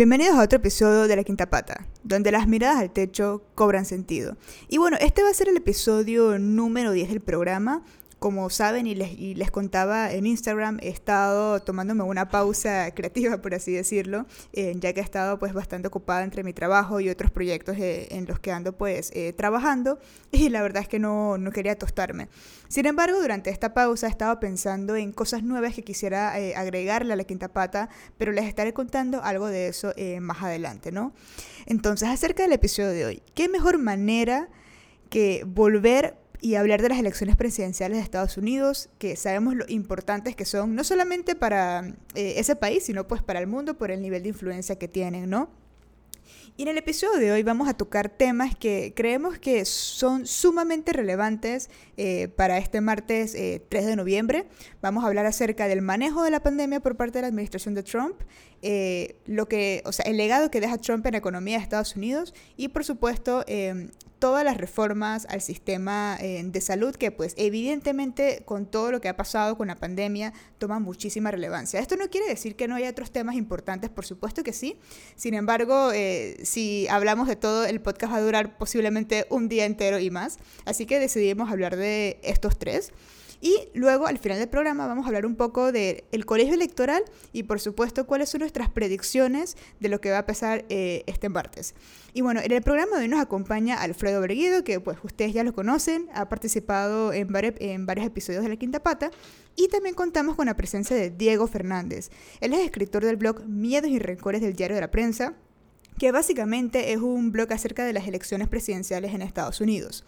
Bienvenidos a otro episodio de La Quinta Pata, donde las miradas al techo cobran sentido. Y bueno, este va a ser el episodio número 10 del programa, como saben y les, contaba en Instagram, he estado tomándome una pausa creativa, por así decirlo, eh, ya que he estado pues bastante ocupada entre mi trabajo y otros proyectos eh, en los que ando pues eh, trabajando y la verdad es que no, no, quería tostarme. Sin embargo, durante esta pausa he estado pensando en cosas nuevas que quisiera agregarle a la quinta pata, pero les estaré contando algo de eso más adelante, ¿no? Entonces, acerca del episodio de hoy, ¿qué mejor manera que volver y hablar de las elecciones presidenciales de Estados Unidos, que sabemos lo importantes que son, no solamente para eh, ese país, sino pues para el mundo por el nivel de influencia que tienen, ¿no? Y en el episodio de hoy vamos a tocar temas que creemos que son sumamente relevantes eh, para este martes 3 eh, de noviembre. Vamos a hablar acerca del manejo de la pandemia por parte de la administración de Trump, lo que, o sea, el legado que deja Trump en la economía de Estados Unidos y por supuesto todas las reformas al sistema eh, de salud que pues evidentemente con todo lo que ha pasado con la pandemia toma muchísima relevancia. Esto no quiere decir que no haya otros temas importantes, por supuesto que sí. Sin embargo, eh, si hablamos de todo, el podcast va a durar posiblemente un día entero y más. Así que decidimos hablar de estos tres. Y luego, al final del programa, vamos a hablar un poco del colegio electoral y, por supuesto, cuáles son nuestras predicciones de lo que va a pasar eh, este martes. Y bueno, en el programa de hoy nos acompaña Alfredo Berguido, que pues ustedes ya lo conocen, ha participado en, en varios episodios de La Quinta Pata. Y también contamos con la presencia de Diego Fernández. Él es escritor del blog Miedos y Rencores del Diario de la Prensa que básicamente es un blog acerca de las elecciones presidenciales en Estados Unidos.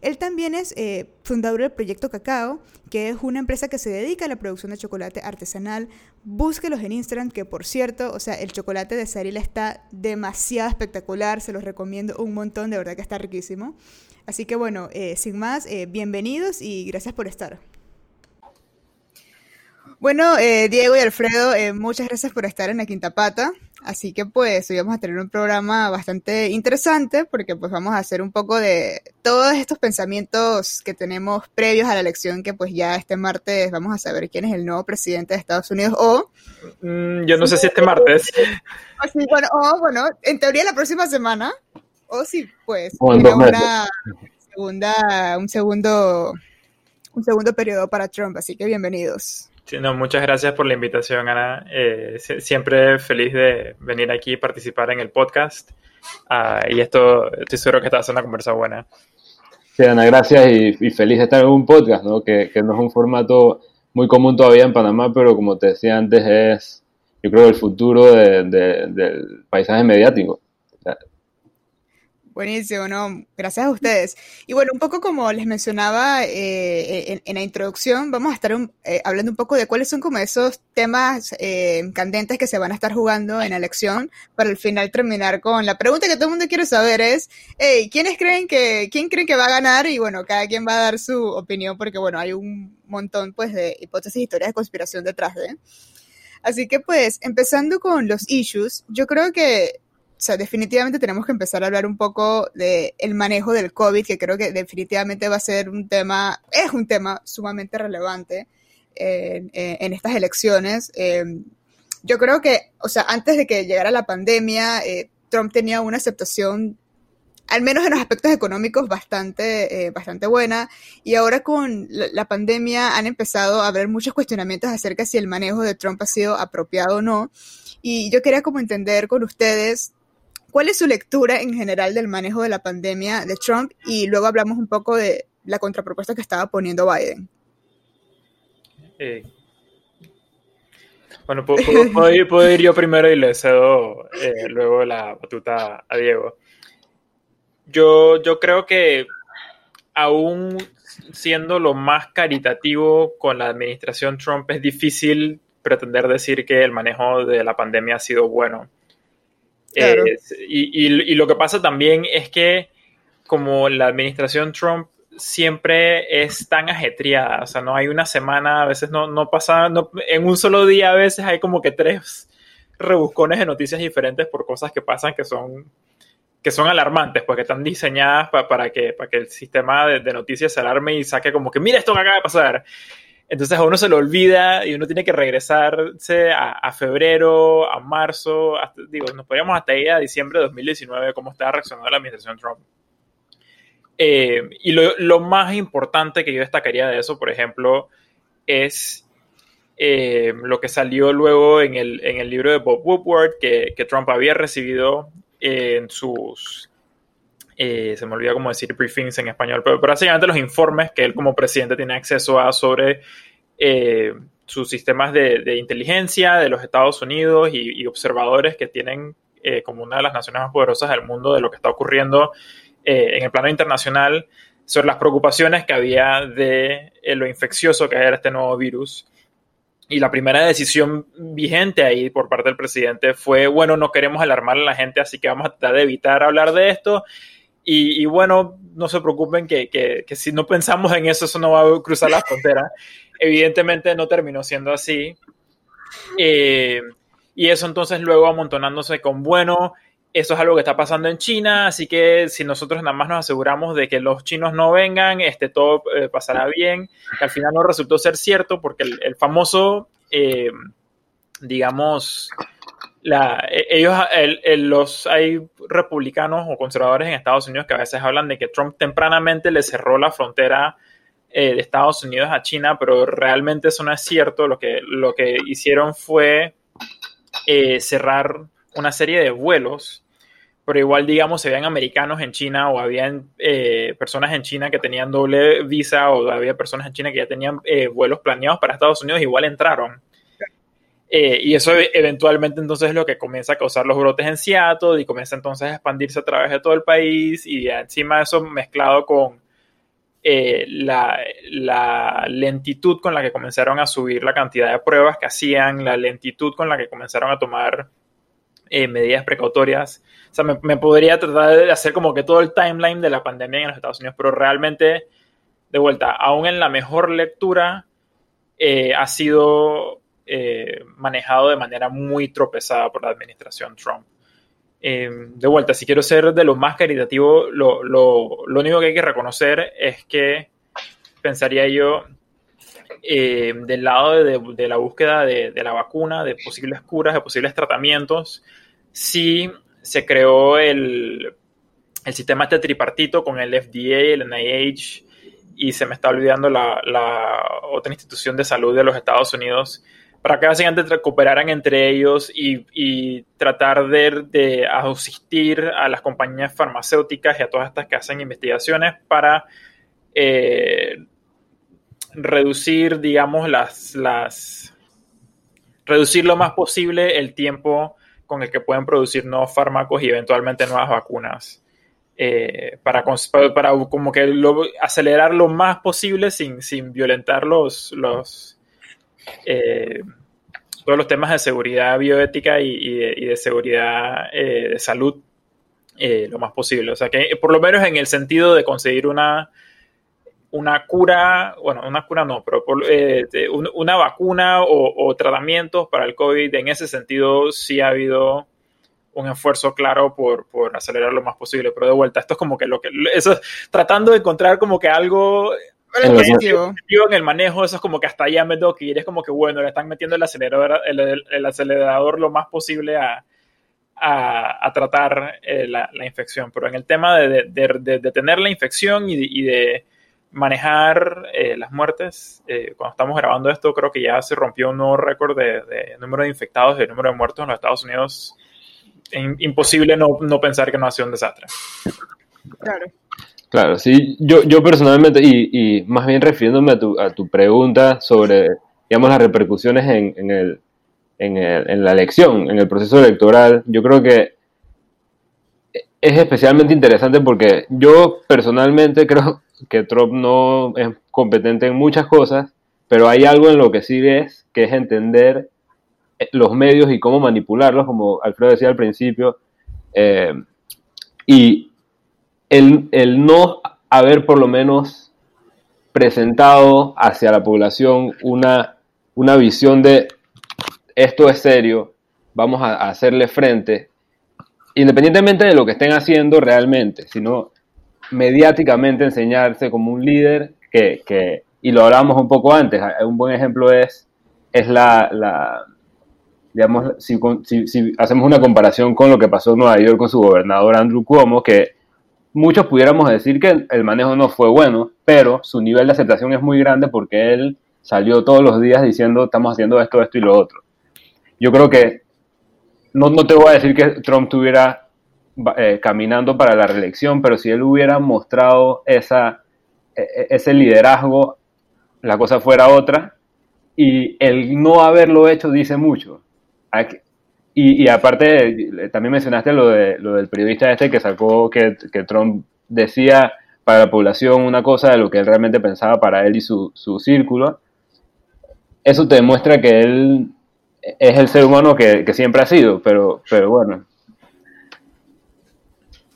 Él también es eh, fundador del Proyecto Cacao, que es una empresa que se dedica a la producción de chocolate artesanal. Búsquelos en Instagram, que por cierto, o sea, el chocolate de Sarila está demasiado espectacular, se los recomiendo un montón, de verdad que está riquísimo. Así que bueno, eh, sin más, eh, bienvenidos y gracias por estar. Bueno, Diego y Alfredo, muchas gracias por estar en la Quinta Pata. Así que pues hoy vamos a tener un programa bastante interesante porque pues vamos a hacer un poco de todos estos pensamientos que tenemos previos a la elección que pues ya este martes vamos a saber quién es el nuevo presidente de Estados Unidos o... Mm, yo no sé si este martes. bueno, o bueno, en teoría la próxima semana o si pues una segunda, un segundo, un segundo periodo para Trump, así que bienvenidos muchas gracias por la invitación, Ana. Eh, siempre feliz de venir aquí y participar en el podcast. Ah, y esto, estoy seguro que a ser una conversa buena. Sí, Ana, gracias y, feliz de estar en un podcast, ¿no? Que, no es un formato muy común todavía en Panamá, pero como te decía antes, es, yo creo, el futuro del paisaje mediático. Buenísimo, ¿no? Gracias a ustedes. Y bueno, un poco como les mencionaba eh, en, la introducción, vamos a estar eh, hablando un poco de cuáles son como esos temas eh, candentes que se van a estar jugando en la elección para al final terminar con la pregunta que todo el mundo quiere saber es, hey, ¿quiénes creen que, quién creen que va a ganar? Y bueno, cada quien va a dar su opinión porque bueno, hay un montón pues de hipótesis y historias de conspiración detrás de. Así que pues, empezando con los issues, yo creo que o sea, definitivamente tenemos que empezar a hablar un poco del el manejo del COVID, que creo que definitivamente va a ser un tema, es un tema sumamente relevante en, estas elecciones. Em, yo creo que, o sea, antes de que llegara la pandemia, eh, Trump tenía una aceptación, al menos en los aspectos económicos, bastante, eh, bastante buena. Y ahora con la, la, pandemia han empezado a haber muchos cuestionamientos acerca de si el manejo de Trump ha sido apropiado o no. Y yo quería como entender con ustedes ¿Cuál es su lectura en general del manejo de la pandemia de Trump? Y luego hablamos un poco de la contrapropuesta que estaba poniendo Biden. Eh, bueno, puedo, ir, yo primero y le cedo eh, luego la batuta a Diego. Yo, yo creo que aún siendo lo más caritativo con la administración Trump, es difícil pretender decir que el manejo de la pandemia ha sido bueno y, lo que pasa también es que como la administración Trump siempre es tan ajetreada, o sea, no hay una semana, a veces no, no pasa, en un solo día a veces hay como que tres rebuscones de noticias diferentes por cosas que pasan que son que son alarmantes, porque pues, están diseñadas para, que, para que el sistema de, noticias se alarme y saque como que, mira esto que acaba de pasar. Entonces a uno se lo olvida y uno tiene que regresarse a, febrero, a marzo, digo, nos podríamos hasta ahí a diciembre de 2019 cómo estaba reaccionando la administración Trump. Eh, y lo, más importante que yo destacaría de eso, por ejemplo, es eh, lo que salió luego en el, en el, libro de Bob Woodward que Trump había recibido en sus eh, se me olvida cómo decir briefings en español, pero, básicamente los informes que él como presidente tiene acceso a sobre eh, sus sistemas de, inteligencia de los Estados Unidos y, observadores que tienen eh, como una de las naciones más poderosas del mundo de lo que está ocurriendo en el plano internacional sobre las preocupaciones que había de lo infeccioso que era este nuevo virus. Y la primera decisión vigente ahí por parte del presidente fue, bueno, no queremos alarmar a la gente, así que vamos a tratar de evitar hablar de esto y, bueno, no se preocupen que, que, que, si no pensamos en eso, eso no va a cruzar la frontera. Evidentemente no terminó siendo así. Eh, y eso entonces luego amontonándose con, bueno, eso es algo que está pasando en China, así que si nosotros nada más nos aseguramos de que los chinos no vengan, este, todo eh, pasará bien, que al final no resultó ser cierto porque el, el famoso, eh, digamos, la, e, ellos, los, hay republicanos o conservadores en Estados Unidos que a veces hablan de que Trump tempranamente le cerró la frontera eh, de Estados Unidos a China, pero realmente eso no es cierto. Lo que, lo que hicieron fue eh, cerrar una serie de vuelos, pero igual, digamos, se veían americanos en China o habían eh, personas en China que tenían doble visa o había personas en China que ya tenían vuelos planeados para Estados Unidos, igual entraron. Eh, y eso e, eventualmente entonces es lo que comienza a causar los brotes en Seattle y comienza entonces a expandirse a través de todo el país y encima eso mezclado con eh, la, la, lentitud con la que comenzaron a subir la cantidad de pruebas que hacían, la lentitud con la que comenzaron a tomar eh, medidas precautorias. O sea, me, me, podría tratar de hacer como que todo el timeline de la pandemia en los Estados Unidos, pero realmente, de vuelta, aún en la mejor lectura, ha sido eh, manejado de manera muy tropezada por la administración Trump. Eh, de vuelta, si quiero ser de lo más caritativo, lo, lo, lo, único que hay que reconocer es que pensaría yo eh, del lado de, de la búsqueda de, de, la vacuna, de posibles curas, de posibles tratamientos, si se creó el, el sistema este tripartito con el FDA, el NIH y se me está olvidando la, la otra institución de salud de los Estados Unidos para que básicamente cooperaran entre ellos y, tratar de, asistir a las compañías farmacéuticas y a todas estas que hacen investigaciones para eh, reducir, digamos, las, reducir lo más posible el tiempo con el que pueden producir nuevos fármacos y eventualmente nuevas vacunas. Eh, para, como que acelerar lo más posible sin, sin violentar los eh, todos los temas de seguridad bioética y, de, seguridad eh, de salud eh, lo más posible. O sea que por lo menos en el sentido de conseguir una, una cura, bueno, una cura no, pero una vacuna o, tratamientos para el COVID, en ese sentido sí ha habido un esfuerzo claro por, por acelerar lo más posible. Pero de vuelta, esto es como que lo que, eso, tratando de encontrar como que algo en el manejo, eso es como que hasta allá me tengo que ir. Es como que, bueno, le están metiendo el acelerador, el, acelerador lo más posible a, a, tratar eh, la, infección. Pero en el tema de, de, detener la infección y, de manejar eh, las muertes, eh, cuando estamos grabando esto, creo que ya se rompió un nuevo récord de, número de infectados y de número de muertos en los Estados Unidos. imposible no, no pensar que no ha sido un desastre. Claro. Claro, sí, yo, yo personalmente, y, y más bien refiriéndome a tu, a tu pregunta sobre, digamos, las repercusiones en, en, el, en, el, en la elección, en el proceso electoral, yo creo que es especialmente interesante porque yo personalmente creo que Trump no es competente en muchas cosas, pero hay algo en lo que sí es, que es entender los medios y cómo manipularlos, como Alfredo decía al principio, eh, y el, no haber por lo menos presentado hacia la población una, una visión de esto es serio, vamos a, hacerle frente, independientemente de lo que estén haciendo realmente, sino mediáticamente enseñarse como un líder que, y lo hablábamos un poco antes, un buen ejemplo es, es la, la digamos, si, si, hacemos una comparación con lo que pasó en Nueva York con su gobernador Andrew Cuomo, que muchos pudiéramos decir que el manejo no fue bueno, pero su nivel de aceptación es muy grande porque él salió todos los días diciendo estamos haciendo esto, esto y lo otro. Yo creo que no, no te voy a decir que Trump estuviera eh, caminando para la reelección, pero si él hubiera mostrado esa, e, e, ese liderazgo, la cosa fuera otra. Y el no haberlo hecho dice mucho. Y, aparte, también mencionaste lo, de, lo del periodista este que sacó que, Trump decía para la población una cosa de lo que él realmente pensaba para él y su, su círculo. Eso te demuestra que él es el ser humano que, siempre ha sido, pero, pero bueno.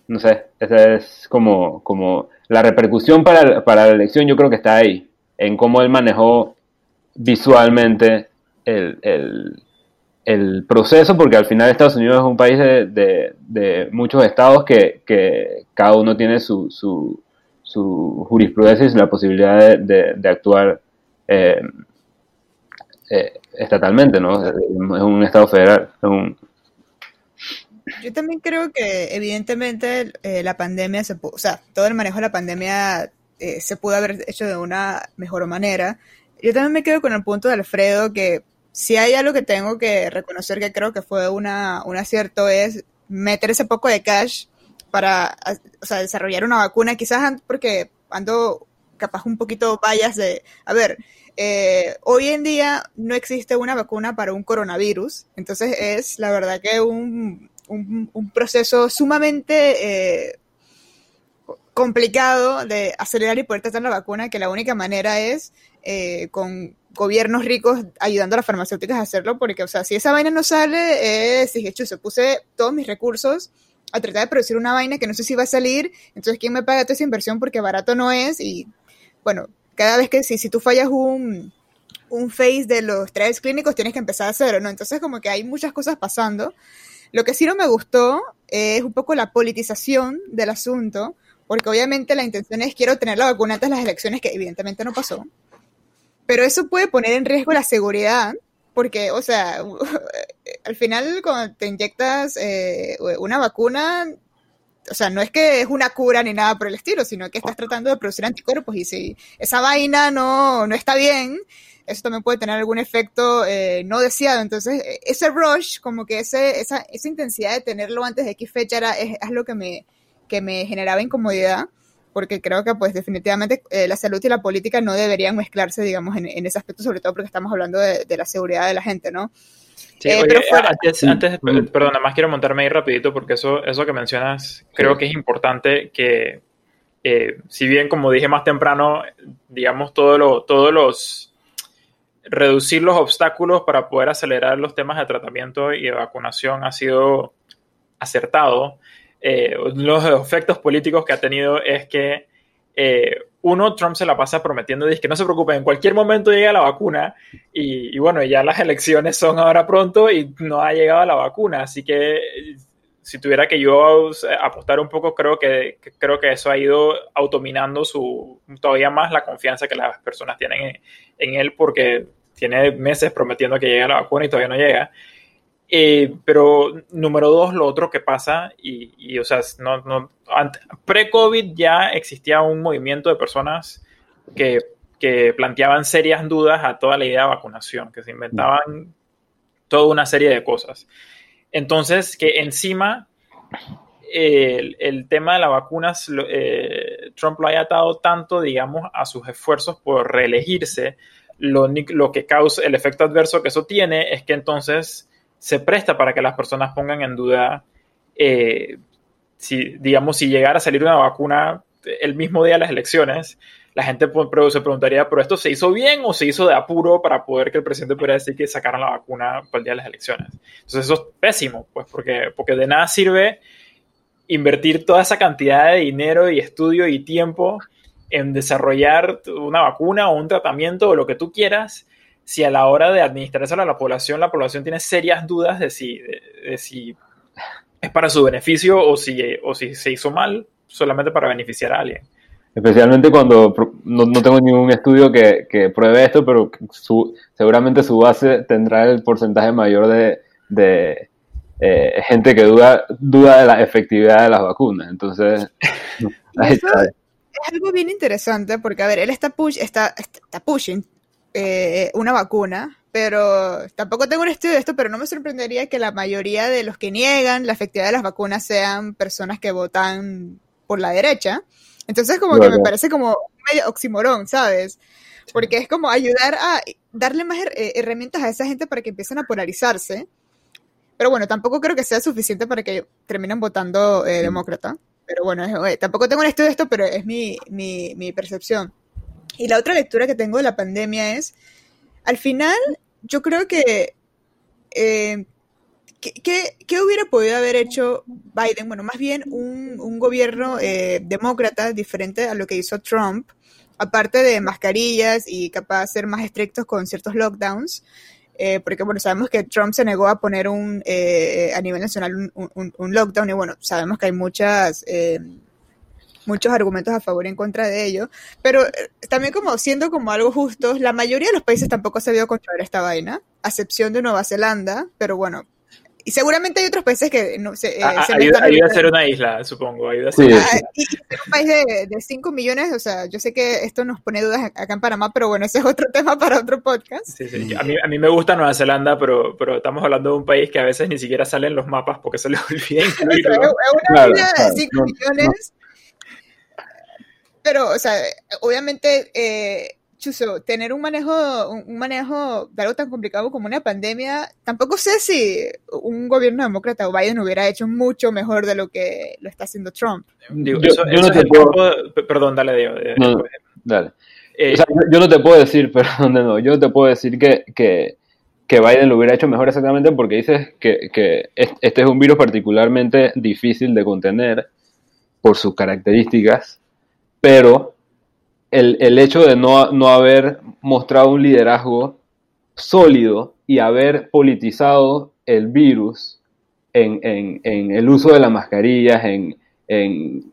No sé, esa es como, como la repercusión para, para la elección yo creo que está ahí, en cómo él manejó visualmente el, el proceso, porque al final Estados Unidos es un país de, de, muchos estados que, que, cada uno tiene su, su, su, jurisprudencia y la posibilidad de, actuar eh, eh, estatalmente, ¿no? Es un estado federal. Yo también creo que evidentemente eh, la pandemia, se o sea, todo el manejo de la pandemia se pudo haber hecho de una mejor manera. Yo también me quedo con el punto de Alfredo que si hay algo que tengo que reconocer que creo que fue una, un acierto es meter ese poco de cash para o sea, desarrollar una vacuna, quizás porque ando capaz un poquito vallas de, a ver, eh, hoy en día no existe una vacuna para un coronavirus, entonces es la verdad que un, un, proceso sumamente eh, complicado de acelerar y poder tratar la vacuna, que la única manera es eh, con gobiernos ricos ayudando a las farmacéuticas a hacerlo, porque, o sea, si esa vaina no sale, es, si hecho, se puse todos mis recursos a tratar de producir una vaina que no sé si va a salir, entonces, ¿quién me paga toda esa inversión? Porque barato no es, y bueno, cada vez que, si, si tú fallas un, un phase de los tres clínicos, tienes que empezar a cero, ¿no? Entonces, como que hay muchas cosas pasando. Lo que sí no me gustó es un poco la politización del asunto, porque obviamente la intención es quiero tener la vacuna antes de las elecciones, que evidentemente no pasó. Pero eso puede poner en riesgo la seguridad, porque, o sea, al final cuando te inyectas eh, una vacuna, o sea, no es que es una cura ni nada por el estilo, sino que estás tratando de producir anticuerpos y si esa vaina no, no está bien, eso también puede tener algún efecto eh, no deseado. Entonces, e, ese rush, como que ese, esa, esa intensidad de tenerlo antes de X fecha era, es, es lo que me, que me generaba incomodidad porque creo que pues definitivamente eh, la salud y la política no deberían mezclarse, digamos, en, ese aspecto, sobre todo porque estamos hablando de, la seguridad de la gente, ¿no? Sí, eh, pero antes, antes, perdón, nada más quiero montarme ahí rapidito porque eso, eso que mencionas creo que es importante que, eh, si bien como dije más temprano, digamos, todo lo, todos los reducir los obstáculos para poder acelerar los temas de tratamiento y de vacunación ha sido acertado eh, los efectos políticos que ha tenido es que eh, uno, Trump se la pasa prometiendo, dice que no se preocupen, en cualquier momento llega la vacuna y, bueno, ya las elecciones son ahora pronto y no ha llegado la vacuna, así que si tuviera que yo apostar un poco, creo que, creo que eso ha ido autominando su, todavía más la confianza que las personas tienen en él porque tiene meses prometiendo que llegue la vacuna y todavía no llega. Eh, pero número dos, lo otro que pasa, y, o sea, no, no, pre-COVID ya existía un movimiento de personas que, que, planteaban serias dudas a toda la idea de vacunación, que se inventaban toda una serie de cosas. Entonces, que encima el, el tema de las vacunas, eh, Trump lo haya atado tanto, digamos, a sus esfuerzos por reelegirse, lo, lo que causa el efecto adverso que eso tiene es que entonces se presta para que las personas pongan en duda eh, si, digamos, si llegara a salir una vacuna el mismo día de las elecciones, la gente se preguntaría, ¿pero esto se hizo bien o se hizo de apuro para poder que el presidente pudiera decir que sacaran la vacuna para el día de las elecciones? Entonces eso es pésimo, pues, porque, porque de nada sirve invertir toda esa cantidad de dinero y estudio y tiempo en desarrollar una vacuna o un tratamiento o lo que tú quieras si a la hora de administrárselo a la población, la población tiene serias dudas de si, de, si es para su beneficio o si, o si se hizo mal solamente para beneficiar a alguien. especialmente cuando no, no tengo ningún estudio que, que pruebe esto, pero su, seguramente su base tendrá el porcentaje mayor de, de eh, gente que duda, duda de la efectividad de las vacunas. Entonces, ahí está. Es algo bien interesante porque, a ver, él está, push, está, está pushing eh, una vacuna, pero tampoco tengo un estudio de esto, pero no me sorprendería que la mayoría de los que niegan la efectividad de las vacunas sean personas que votan por la derecha. Entonces como que me parece como medio oximorón, ¿sabes? Porque es como ayudar a darle más eh, herramientas a esa gente para que empiecen a polarizarse. Pero bueno, tampoco creo que sea suficiente para que terminen votando eh, demócrata. Pero bueno, eh, tampoco tengo un estudio de esto, pero es mi, mi, mi percepción. Y la otra lectura que tengo de la pandemia es, al final, yo creo que... Eh, ¿qué, qué, hubiera podido haber hecho Biden? Bueno, más bien un, un gobierno eh, demócrata diferente a lo que hizo Trump, aparte de mascarillas y capaz ser más estrictos con ciertos lockdowns. Eh, porque bueno, sabemos que Trump se negó a poner un, eh, a nivel nacional un, un, un, lockdown y bueno, sabemos que hay muchas eh, muchos argumentos a favor y en contra de ello, pero eh, también como siendo como algo justo, la mayoría de los países tampoco se vio controlar esta vaina, a excepción de Nueva Zelanda, pero bueno, y seguramente hay otros países que no, se, eh, a, se ayuda, ayuda, a ser una isla, supongo. Ayuda a ser Sí. una Ah, y, y ser un país de, de 5 millones, o sea, yo sé que esto nos pone dudas acá en Panamá, pero bueno, ese es otro tema para otro podcast. Sí, sí. A, mí, a mí me gusta Nueva Zelanda, pero, pero estamos hablando de un país que a veces ni siquiera sale en los mapas porque se les olvida O sea, incluirlo. es una Claro, isla de claro, 5 no, millones. Pero, o sea, obviamente, eh, Chuso, tener un manejo, un manejo de algo tan complicado como una pandemia, tampoco sé si un gobierno demócrata o Biden hubiera hecho mucho mejor de lo que lo está haciendo Trump. Digo, Yo- eso, yo eso no te puedo- de- Perdón, dale, Diego. eh, No, dale. eh, O sea, yo, yo no te puedo decir, perdón, nuevo, yo no te puedo decir que, que, que Biden lo hubiera hecho mejor exactamente porque dices que, que es- este es un virus particularmente difícil de contener por sus características, pero el, el hecho de no, no haber mostrado un liderazgo sólido y haber politizado el virus en, en- en el uso de las mascarillas, en, en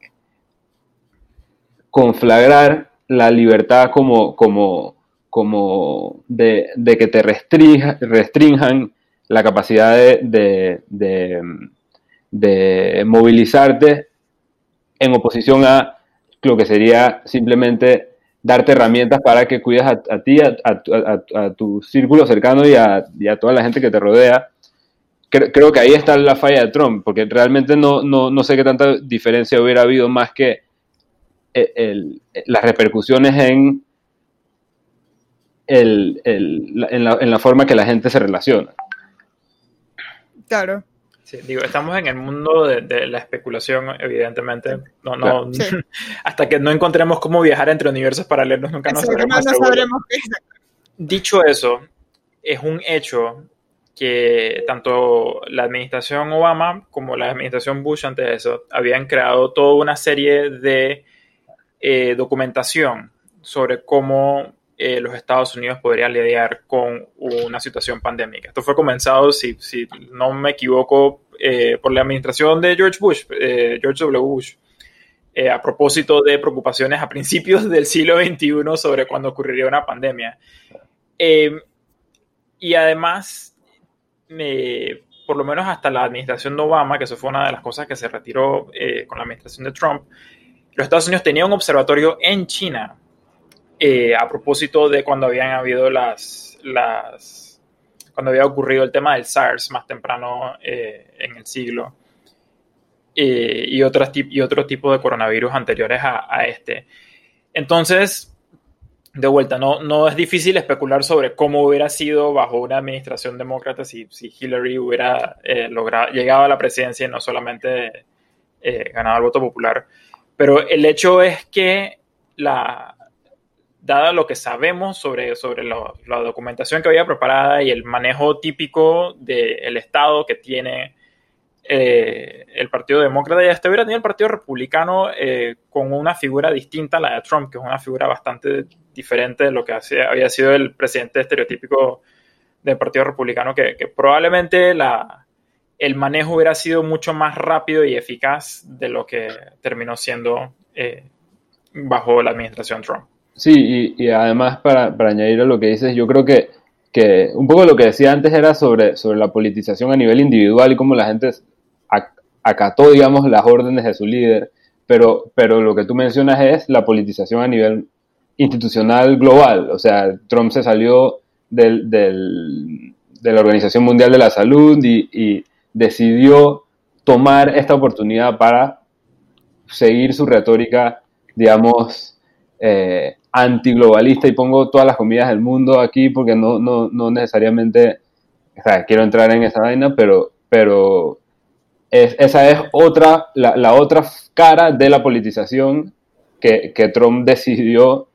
conflagrar la libertad como, como, como de, de que te restrinja- restrinjan la capacidad de, de- de, de movilizarte en oposición a lo que sería simplemente darte herramientas para que cuides a, ti, a, tu- círculo cercano y a, toda la gente que te rodea. Cre- Creo que ahí está la falla de Trump, porque realmente no, no, no sé qué tanta diferencia hubiera habido más que el- el- las repercusiones en, el, en, en la forma que la gente se relaciona. Claro. Sí, digo, estamos en el mundo de, de la especulación, evidentemente. No, no, Sí. Hasta que no encontremos cómo viajar entre universos paralelos, nunca nos sabremos no, sabremos qué Dicho eso, es un hecho que tanto la administración Obama como la administración Bush antes de eso habían creado toda una serie de eh, documentación sobre cómo eh, los Estados Unidos podrían lidiar con una situación pandémica. Esto fue comenzado, si, no me equivoco, eh, por la administración de George Bush, eh, George W. Bush, a propósito de preocupaciones a principios del siglo XXI sobre cuándo ocurriría una pandemia. Y además, por lo menos hasta la administración de Obama, que eso fue una de las cosas que se retiró con la administración de Trump, los Estados Unidos tenían un observatorio en China eh, a propósito de cuando habían habido las, las, cuando había ocurrido el tema del SARS más temprano eh, en el siglo eh, y, otras y otro tipo de coronavirus anteriores a, a este. Entonces, de vuelta, no, no es difícil especular sobre cómo hubiera sido bajo una administración demócrata si, si Hillary hubiera eh, logrado, llegado a la presidencia y no solamente ganado el voto popular. Pero el hecho es que, la, dada lo que sabemos sobre, sobre la documentación que había preparada y el manejo típico del Estado que tiene eh, el Partido Demócrata y hasta hubiera tenido el Partido Republicano eh, con una figura distinta a la de Trump, que es una figura bastante diferente de lo que había sido el presidente estereotípico del Partido Republicano, que, probablemente el manejo hubiera sido mucho más rápido y eficaz de lo que terminó siendo eh, bajo la administración Trump. Sí, y, además para, añadir a lo que dices, yo creo que, que un poco lo que decía antes era sobre, sobre la politización a nivel individual y cómo la gente acató, digamos, las órdenes de su líder, pero, pero lo que tú mencionas es la politización a nivel institucional global, o sea, Trump se salió del, del, de la Organización Mundial de la Salud y, y decidió tomar esta oportunidad para seguir su retórica, digamos, eh, antiglobalista y pongo todas las comidas del mundo aquí porque no, no, no necesariamente, quiero entrar en esa vaina, pero, pero es, esa es otra, la, otra cara de la politización que, que Trump decidió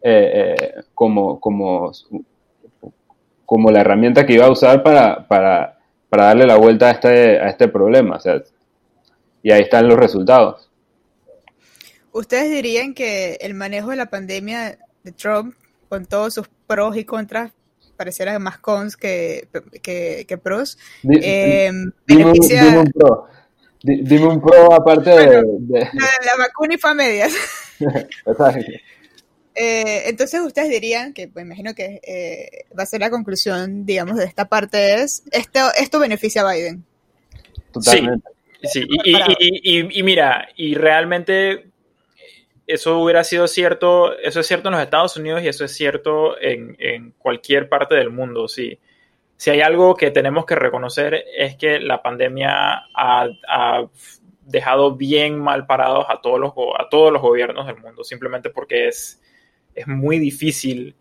eh, eh, como, como, como la herramienta que iba a usar para, para, para darle la vuelta a este, a este problema. Y ahí están los resultados. ¿Ustedes dirían que el manejo de la pandemia de Trump, con todos sus pros y contras, pareciera más cons que, que, pros? Eh, dime, un pro. Dime un pro aparte de, La, vacuna y fue a medias. Eh, entonces ustedes dirían que, pues imagino que eh, va a ser la conclusión, digamos, de esta parte es, esto, esto beneficia a Biden. Totalmente. Sí, y, mira, y realmente eso hubiera sido cierto, eso es cierto en los Estados Unidos y eso es cierto en, cualquier parte del mundo. Sí. Si hay algo que tenemos que reconocer es que la pandemia ha, dejado bien mal parados a todos, los, a todos los gobiernos del mundo, simplemente porque es, es muy difícil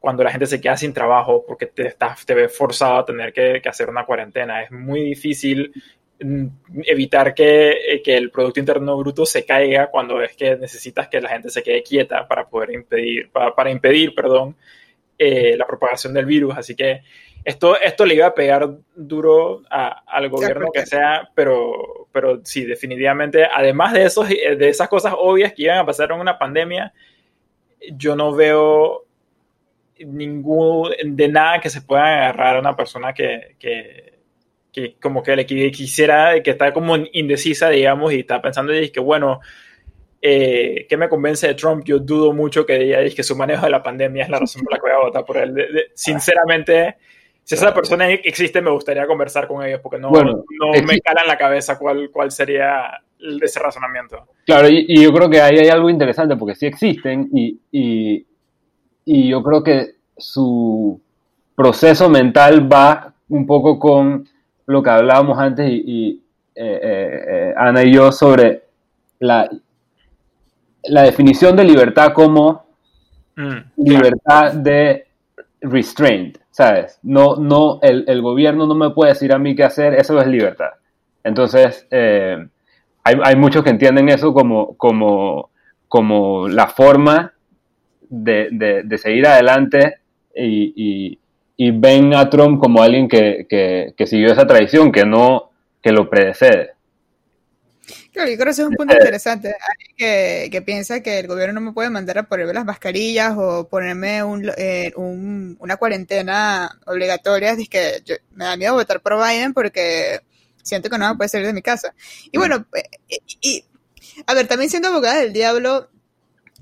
cuando la gente se queda sin trabajo porque te, estás, te ves forzado a tener que, que hacer una cuarentena. Es muy difícil evitar que, que, el Producto Interno Bruto se caiga cuando es que necesitas que la gente se quede quieta para poder impedir, para, impedir, perdón, eh, la propagación del virus. Así que esto, esto le iba a pegar duro al gobierno que sea, pero, pero sí, definitivamente, además de, esos, de esas cosas obvias que iban a pasar en una pandemia, yo no veo ningún, de nada que se pueda agarrar a una persona que, que que como que le quisiera, que está como indecisa, digamos, y está pensando y que bueno, eh, ¿qué me convence de Trump? Yo dudo mucho que diga que su manejo de la pandemia es la razón por la que voy a votar por él. sinceramente, si esa persona existe, me gustaría conversar con ellos porque no, no me cala en la cabeza cuál, cuál sería ese razonamiento. Claro, y, yo creo que ahí hay algo interesante porque sí existen y, y, y yo creo que su proceso mental va un poco con lo que hablábamos antes y, eh, eh, eh, Ana y yo sobre la, la definición de libertad como mm, libertad de restraint, ¿sabes? No, no, el, gobierno no me puede decir a mí qué hacer, eso es libertad. Entonces, hay, muchos que entienden eso como, como, como la forma de, de, seguir adelante y, y ven a Trump como alguien que, que, siguió esa tradición, que no, que lo predecede. Claro, yo creo que ese es un punto eh, interesante. Alguien que, que, piensa que el gobierno no me puede mandar a ponerme las mascarillas o ponerme un, eh, un, una cuarentena obligatoria. Es que me da miedo votar por Biden porque siento que no me puede salir de mi casa. Y bueno, eh, y, a ver, también siendo abogada del diablo,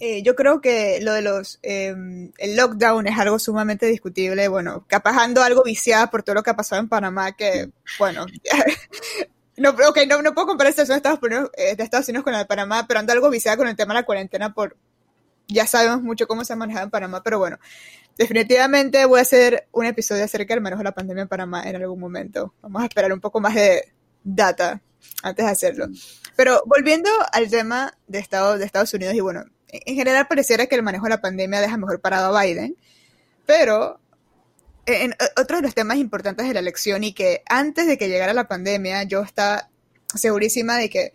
eh, yo creo que lo de los em, el lockdown es algo sumamente discutible. Bueno, capaz ando algo viciada por todo lo que ha pasado en Panamá, que, bueno, no, okay, no, no puedo comparar esta de Estados, Unidos, eh, de Estados Unidos con la de Panamá, pero ando algo viciada con el tema de la cuarentena por, ya sabemos mucho cómo se ha manejado en Panamá, pero bueno, definitivamente voy a hacer un episodio acerca del manejo de la pandemia en Panamá en algún momento. Vamos a esperar un poco más de data antes de hacerlo. Pero volviendo al tema de, Estado, de Estados Unidos, y bueno, en general pareciera que el manejo de la pandemia deja mejor parado a Biden, pero en, otro de los temas importantes de la elección y que antes de que llegara la pandemia yo estaba segurísima de que,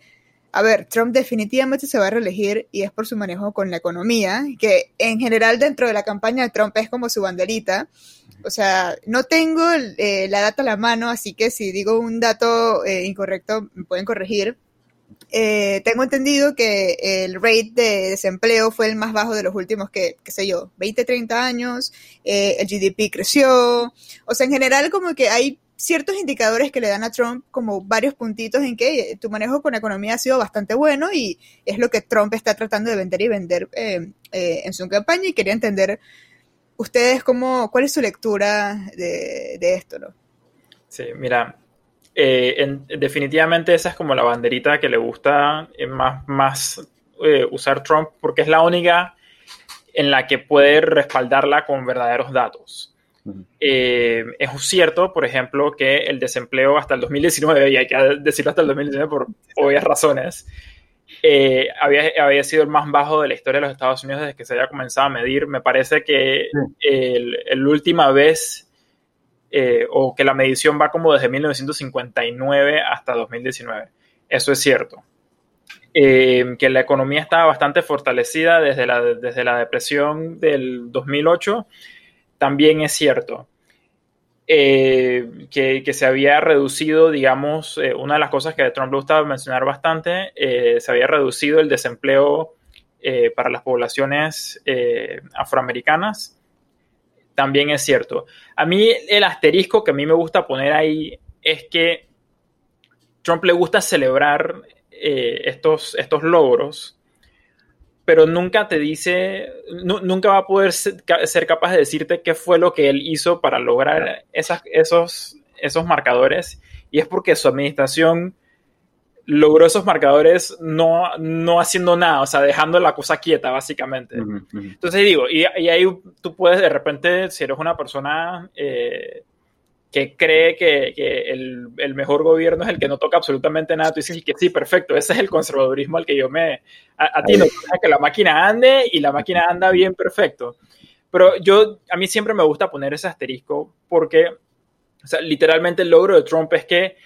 a ver, Trump definitivamente se va a reelegir y es por su manejo con la economía, que en general dentro de la campaña de Trump es como su banderita. O sea, no tengo eh, la data a la mano, así que si digo un dato eh, incorrecto me pueden corregir eh, tengo entendido que el rate de desempleo fue el más bajo de los últimos, que, qué sé yo, 20, 30 años, eh, el GDP creció, o sea, en general como que hay ciertos indicadores que le dan a Trump como varios puntitos en que tu manejo con la economía ha sido bastante bueno y es lo que Trump está tratando de vender y vender eh, eh, en su campaña y quería entender ustedes cómo, cuál es su lectura de, esto, ¿no? Sí, mira, eh, definitivamente esa es como la banderita que le gusta más, más usar Trump porque es la única en la que puede respaldarla con verdaderos datos. Eh, es cierto, por ejemplo, que el desempleo hasta el 2019, y hay que decirlo hasta el 2019 por obvias razones, eh, había, había, sido el más bajo de la historia de los Estados Unidos desde que se haya comenzado a medir. Me parece que la última vez, eh, o que la medición va como desde 1959 hasta 2019. Eso es cierto. que la economía estaba bastante fortalecida desde la, desde la depresión del 2008 también es cierto. Eh, que, se había reducido, digamos, eh, una de las cosas que Trump le gustaba mencionar bastante, eh, se había reducido el desempleo para las poblaciones afroamericanas. También es cierto. A mí el asterisco que a mí me gusta poner ahí es que Trump le gusta celebrar estos, estos logros pero nunca te dice, nunca va a poder ser, capaz de decirte qué fue lo que él hizo para lograr esos, esos marcadores. Y es porque su administración logró esos marcadores no, no haciendo nada, o sea, dejando la cosa quieta, básicamente. Entonces digo, y, ahí tú puedes de repente, si eres una persona eh, que cree que, el, mejor gobierno es el que no toca absolutamente nada, tú dices que sí, perfecto, ese es el conservadurismo al que yo me... A, ti no que la máquina ande y la máquina anda bien perfecto. Pero yo, a mí siempre me gusta poner ese asterisco porque, o sea, literalmente el logro de Trump es que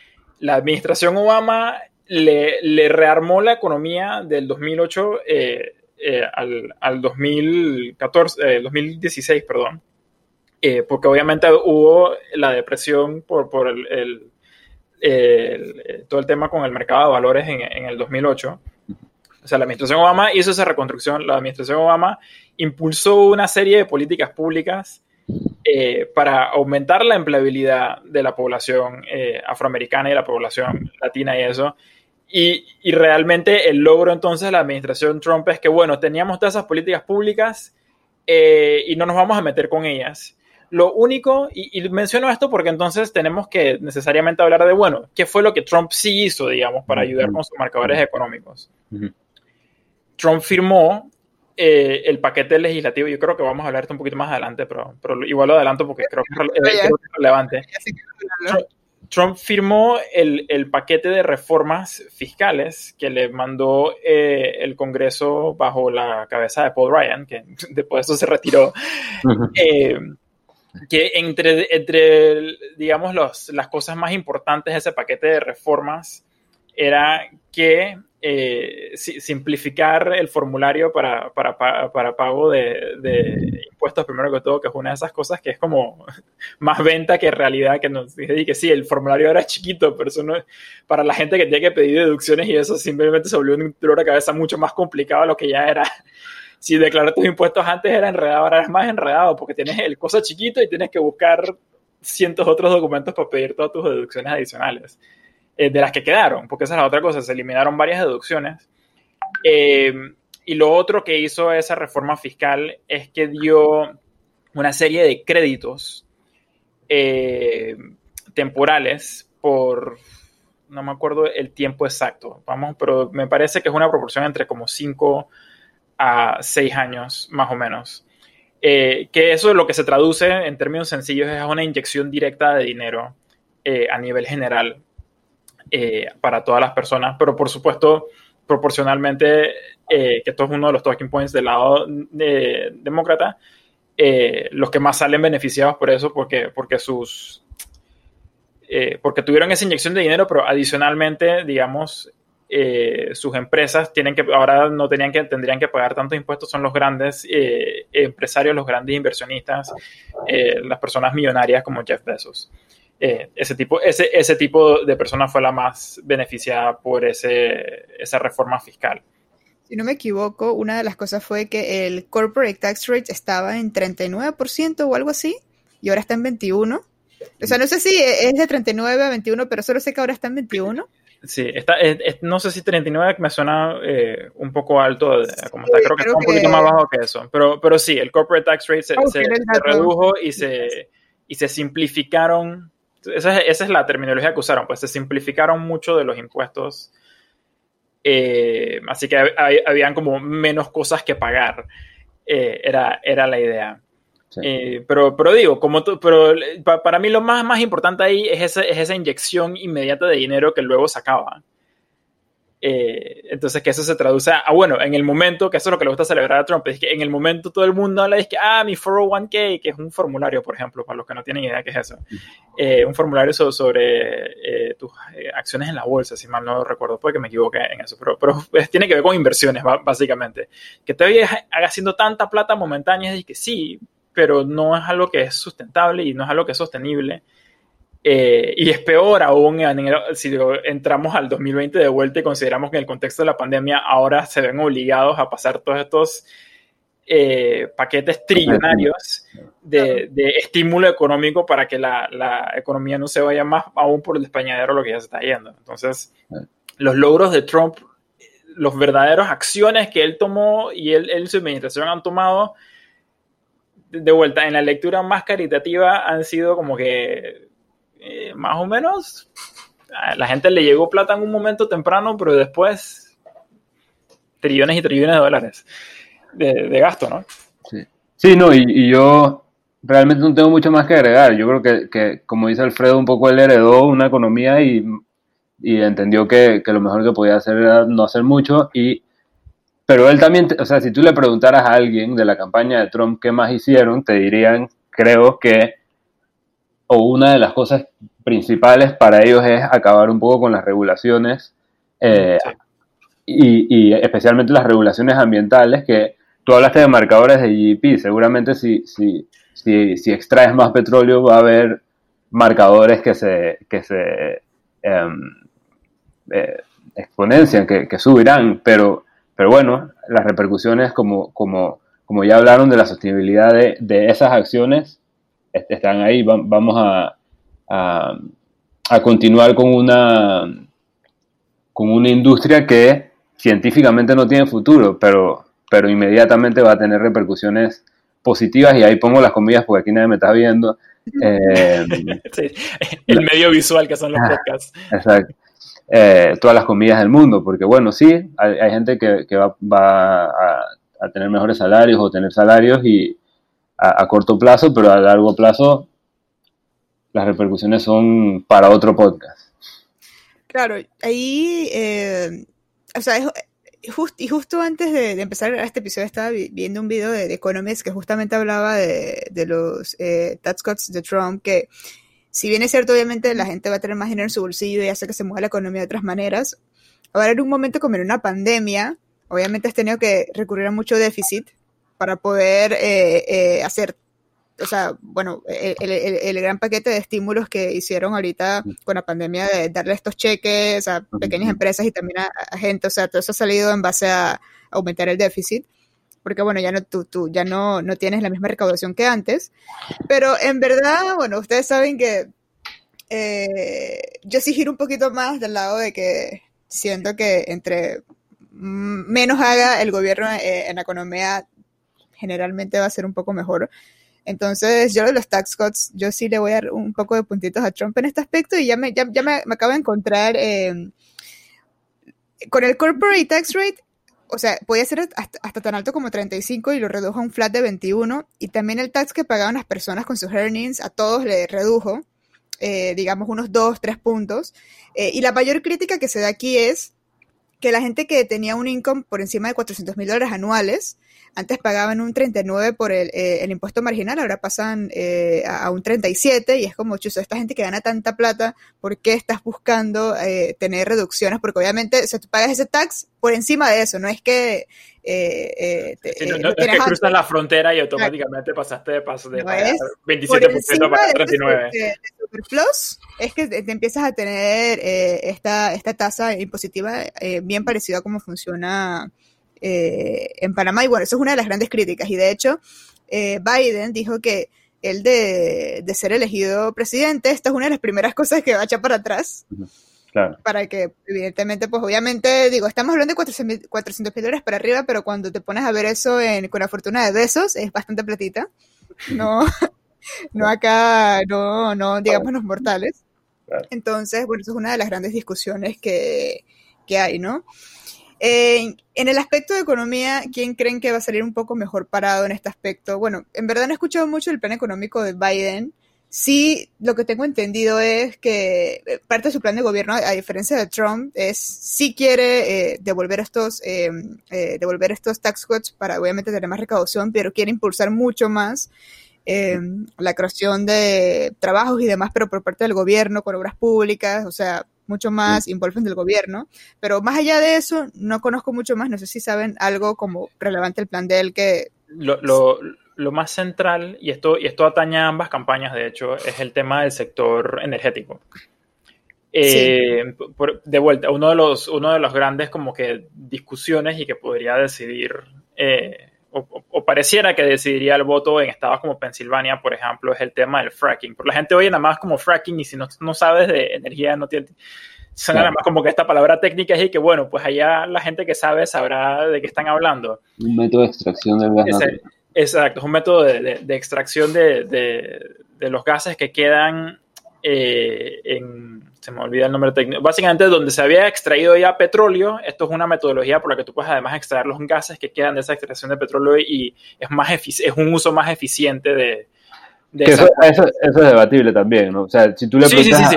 la administración Obama le, rearmó la economía del 2008 eh, eh, al, al 2014, 2016, eh, perdón eh, porque obviamente hubo la depresión por, por el, todo el tema con el mercado de valores en, en, el 2008. O sea, la administración Obama hizo esa reconstrucción, la administración Obama impulsó una serie de políticas públicas eh, para aumentar la empleabilidad de la población eh, afroamericana y la población latina y eso. Y, y, realmente el logro entonces de la administración Trump es que, bueno, teníamos todas esas políticas públicas y no nos vamos a meter con ellas. Lo único, y, menciono esto porque entonces tenemos que necesariamente hablar de, bueno, ¿qué fue lo que Trump sí hizo, digamos, para ayudar con sus marcadores económicos? Trump firmó eh, el paquete legislativo, yo creo que vamos a hablar esto un poquito más adelante, pero, pero igual lo adelanto porque creo que, es, relevante. Trump, firmó el, el, paquete de reformas fiscales que le mandó eh, el Congreso bajo la cabeza de Paul Ryan, que después de eso se retiró. Que entre, entre digamos, los, las cosas más importantes de ese paquete de reformas era que eh, simplificar el formulario para, para, para pago de, impuestos, primero que todo, que es una de esas cosas que es como más venta que realidad, que nos dije que sí, el formulario era chiquito, pero eso no, para la gente que tiene que pedir deducciones y eso simplemente se volvió un dolor de cabeza mucho más complicado de lo que ya era. Si declarar tus impuestos antes era enredado, ahora es más enredado porque tienes el cosa chiquito y tienes que buscar cientos otros documentos para pedir todas tus deducciones adicionales, eh, de las que quedaron, porque esa es la otra cosa, se eliminaron varias deducciones. Eh, y lo otro que hizo esa reforma fiscal es que dio una serie de créditos eh, temporales por, no me acuerdo el tiempo exacto, vamos, pero me parece que es una proporción entre como 5 a seis años, más o menos. Que eso es lo que se traduce en términos sencillos es una inyección directa de dinero a nivel general eh, para todas las personas, pero por supuesto proporcionalmente, que esto es uno de los talking points del lado demócrata, los que más salen beneficiados por eso, porque, porque sus... porque tuvieron esa inyección de dinero, pero adicionalmente, digamos, eh, sus empresas tienen que, ahora no tenían que, tendrían que pagar tantos impuestos, son los grandes eh, empresarios, los grandes inversionistas, eh, las personas millonarias como Jeff Bezos. Ese, tipo, ese, ese tipo de persona fue la más beneficiada por ese, esa reforma fiscal. Si no me equivoco, una de las cosas fue que el corporate tax rate estaba en 39% o algo así, y ahora está en 21%. O sea, no sé si es de 39 a 21, pero solo sé que ahora está en 21. Sí, está, no sé si 39 me suena eh, un poco alto, como está, creo que está un poquito más bajo que eso, pero, pero sí, el corporate tax rate se, se, redujo y se, y se simplificaron, esa es, esa es, la terminología que usaron, pues se simplificaron mucho de los impuestos, eh, así que habían como menos cosas que pagar, eh, era, era la idea. Eh, pero, pero digo, como pero para mí lo más, más importante ahí es esa, es esa inyección inmediata de dinero que luego se acaba. Eh, entonces, que eso se traduce a, bueno, en el momento, que eso es lo que le gusta celebrar a Trump, es que en el momento todo el mundo habla, es que, ah, mi 401k, que es un formulario, por ejemplo, para los que no tienen idea qué es eso, eh, un formulario sobre, tus acciones en la bolsa, si mal no recuerdo, puede que me equivoque en eso, pero, pero tiene que ver con inversiones, básicamente. Que te haga haciendo tanta plata momentánea, y que sí, pero no es algo que es sustentable y no es algo que es sostenible. Eh, y es peor aún si entramos al 2020 de vuelta y consideramos que en el contexto de la pandemia ahora se ven obligados a pasar todos estos eh, paquetes trillonarios de, estímulo económico para que la, la, economía no se vaya más aún por el despañadero lo que ya se está yendo. Entonces, los logros de Trump, los verdaderos acciones que él tomó y él, él y su administración han tomado, de vuelta, en la lectura más caritativa han sido como que eh, más o menos a la gente le llegó plata en un momento temprano, pero después trillones y trillones de dólares de, gasto, ¿no? Sí, sí no, y, yo realmente no tengo mucho más que agregar. Yo creo que, como dice Alfredo, un poco él heredó una economía y, entendió que, que, lo mejor que podía hacer era no hacer mucho y pero él también, o sea, si tú le preguntaras a alguien de la campaña de Trump qué más hicieron, te dirían, creo que, o una de las cosas principales para ellos es acabar un poco con las regulaciones, eh, y, especialmente las regulaciones ambientales, que tú hablaste de marcadores de GDP, seguramente si, si, si, si extraes más petróleo va a haber marcadores que se, que se em, eh, exponencian, que, que subirán, pero pero bueno, las repercusiones, como, como, como ya hablaron de la sostenibilidad de, de esas acciones, están ahí. Vamos a, a, a, continuar con una, con una industria que científicamente no tiene futuro, pero, pero inmediatamente va a tener repercusiones positivas. Y ahí pongo las comillas porque aquí nadie me está viendo. Eh, el medio visual que son los podcasts. Exacto. Eh, todas las comidas del mundo, porque bueno, sí, hay, gente que, va, a, tener mejores salarios o tener salarios y a, corto plazo, pero a largo plazo las repercusiones son para otro podcast. Claro, ahí, eh, o sea, y justo antes de, empezar este episodio estaba viendo un video de, Economist que justamente hablaba de, los eh, tax cuts de Trump, que si bien es cierto, obviamente la gente va a tener más dinero en su bolsillo y hace que se mueva la economía de otras maneras, ahora en un momento como en una pandemia, obviamente has tenido que recurrir a mucho déficit para poder eh, eh, hacer, o sea, bueno, el, gran paquete de estímulos que hicieron ahorita con la pandemia de darle estos cheques a pequeñas empresas y también a, gente, o sea, todo eso ha salido en base a aumentar el déficit porque bueno, ya no, tú, tú ya no, no tienes la misma recaudación que antes, pero en verdad, bueno, ustedes saben que eh, yo sí giro un poquito más del lado de que siento que entre menos haga el gobierno eh, en la economía, generalmente va a ser un poco mejor. Entonces, yo los tax cuts, yo sí le voy a dar un poco de puntitos a Trump en este aspecto y ya me, ya, me, acabo de encontrar eh, con el corporate tax rate o sea, podía ser hasta, tan alto como 35 y lo redujo a un flat de 21. Y también el tax que pagaban las personas con sus earnings, a todos le redujo, eh, digamos, unos 2, 3 puntos. Eh, y la mayor crítica que se da aquí es que la gente que tenía un income por encima de 400 mil dólares anuales, antes pagaban un 39 por el, eh, el impuesto marginal, ahora pasan eh, a, un 37 y es como, chuso, esta gente que gana tanta plata, ¿por qué estás buscando eh, tener reducciones? Porque obviamente, si tú pagas ese tax por encima de eso, no es que... no, es que cruzas la frontera y automáticamente pasaste de paso de 27% para 39. De, superfluos, es que te, empiezas a tener esta, esta tasa impositiva bien parecida a cómo funciona eh, en Panamá. Y bueno, eso es una de las grandes críticas. Y de hecho, eh, Biden dijo que el de, de, ser elegido presidente, esta es una de las primeras cosas que va a echar para atrás. Claro. Para que, evidentemente, pues obviamente, digo, estamos hablando de 400 mil dólares para arriba, pero cuando te pones a ver eso en, con la fortuna de besos, es bastante platita. No, no acá, no, no, digamos, los mortales. Entonces, bueno, eso es una de las grandes discusiones que, que hay, ¿no? En el aspecto de economía, ¿quién creen que va a salir un poco mejor parado en este aspecto? Bueno, en verdad no he escuchado mucho el plan económico de Biden. Sí, lo que tengo entendido es que eh, parte de su plan de gobierno, a diferencia de Trump, es sí quiere eh, devolver estos eh, devolver estos tax cuts para obviamente tener más recaudación, pero quiere impulsar mucho más la creación de trabajos y demás, pero por parte del gobierno, con obras públicas, o sea, mucho más involvement del gobierno. Pero más allá de eso, no conozco mucho más. No sé si saben algo como relevante el plan de él que... Lo, lo, lo más central, y esto, y esto atañe a ambas campañas, de hecho, es el tema del sector energético. Eh, de vuelta, uno de, los, uno de los grandes como que discusiones y que podría decidir eh, o, pareciera que decidiría el voto en estados como Pensilvania, por ejemplo, es el tema del fracking. Porque la gente oye nada más como fracking y si no, no sabes de energía, no tiene... Suena nada más como que esta palabra técnica es y que, bueno, pues allá la gente que sabe sabrá de qué están hablando. Un método de extracción del gas Exacto, es un método de, de, extracción de, de, los gases que quedan eh, en se me olvida el nombre técnico, básicamente donde se había extraído ya petróleo, esto es una metodología por la que tú puedes además extraer los gases que quedan de esa extracción de petróleo y es, más es un uso más eficiente de... eso, eso, es debatible también, ¿no? O sea, si tú le sí, sí, sí,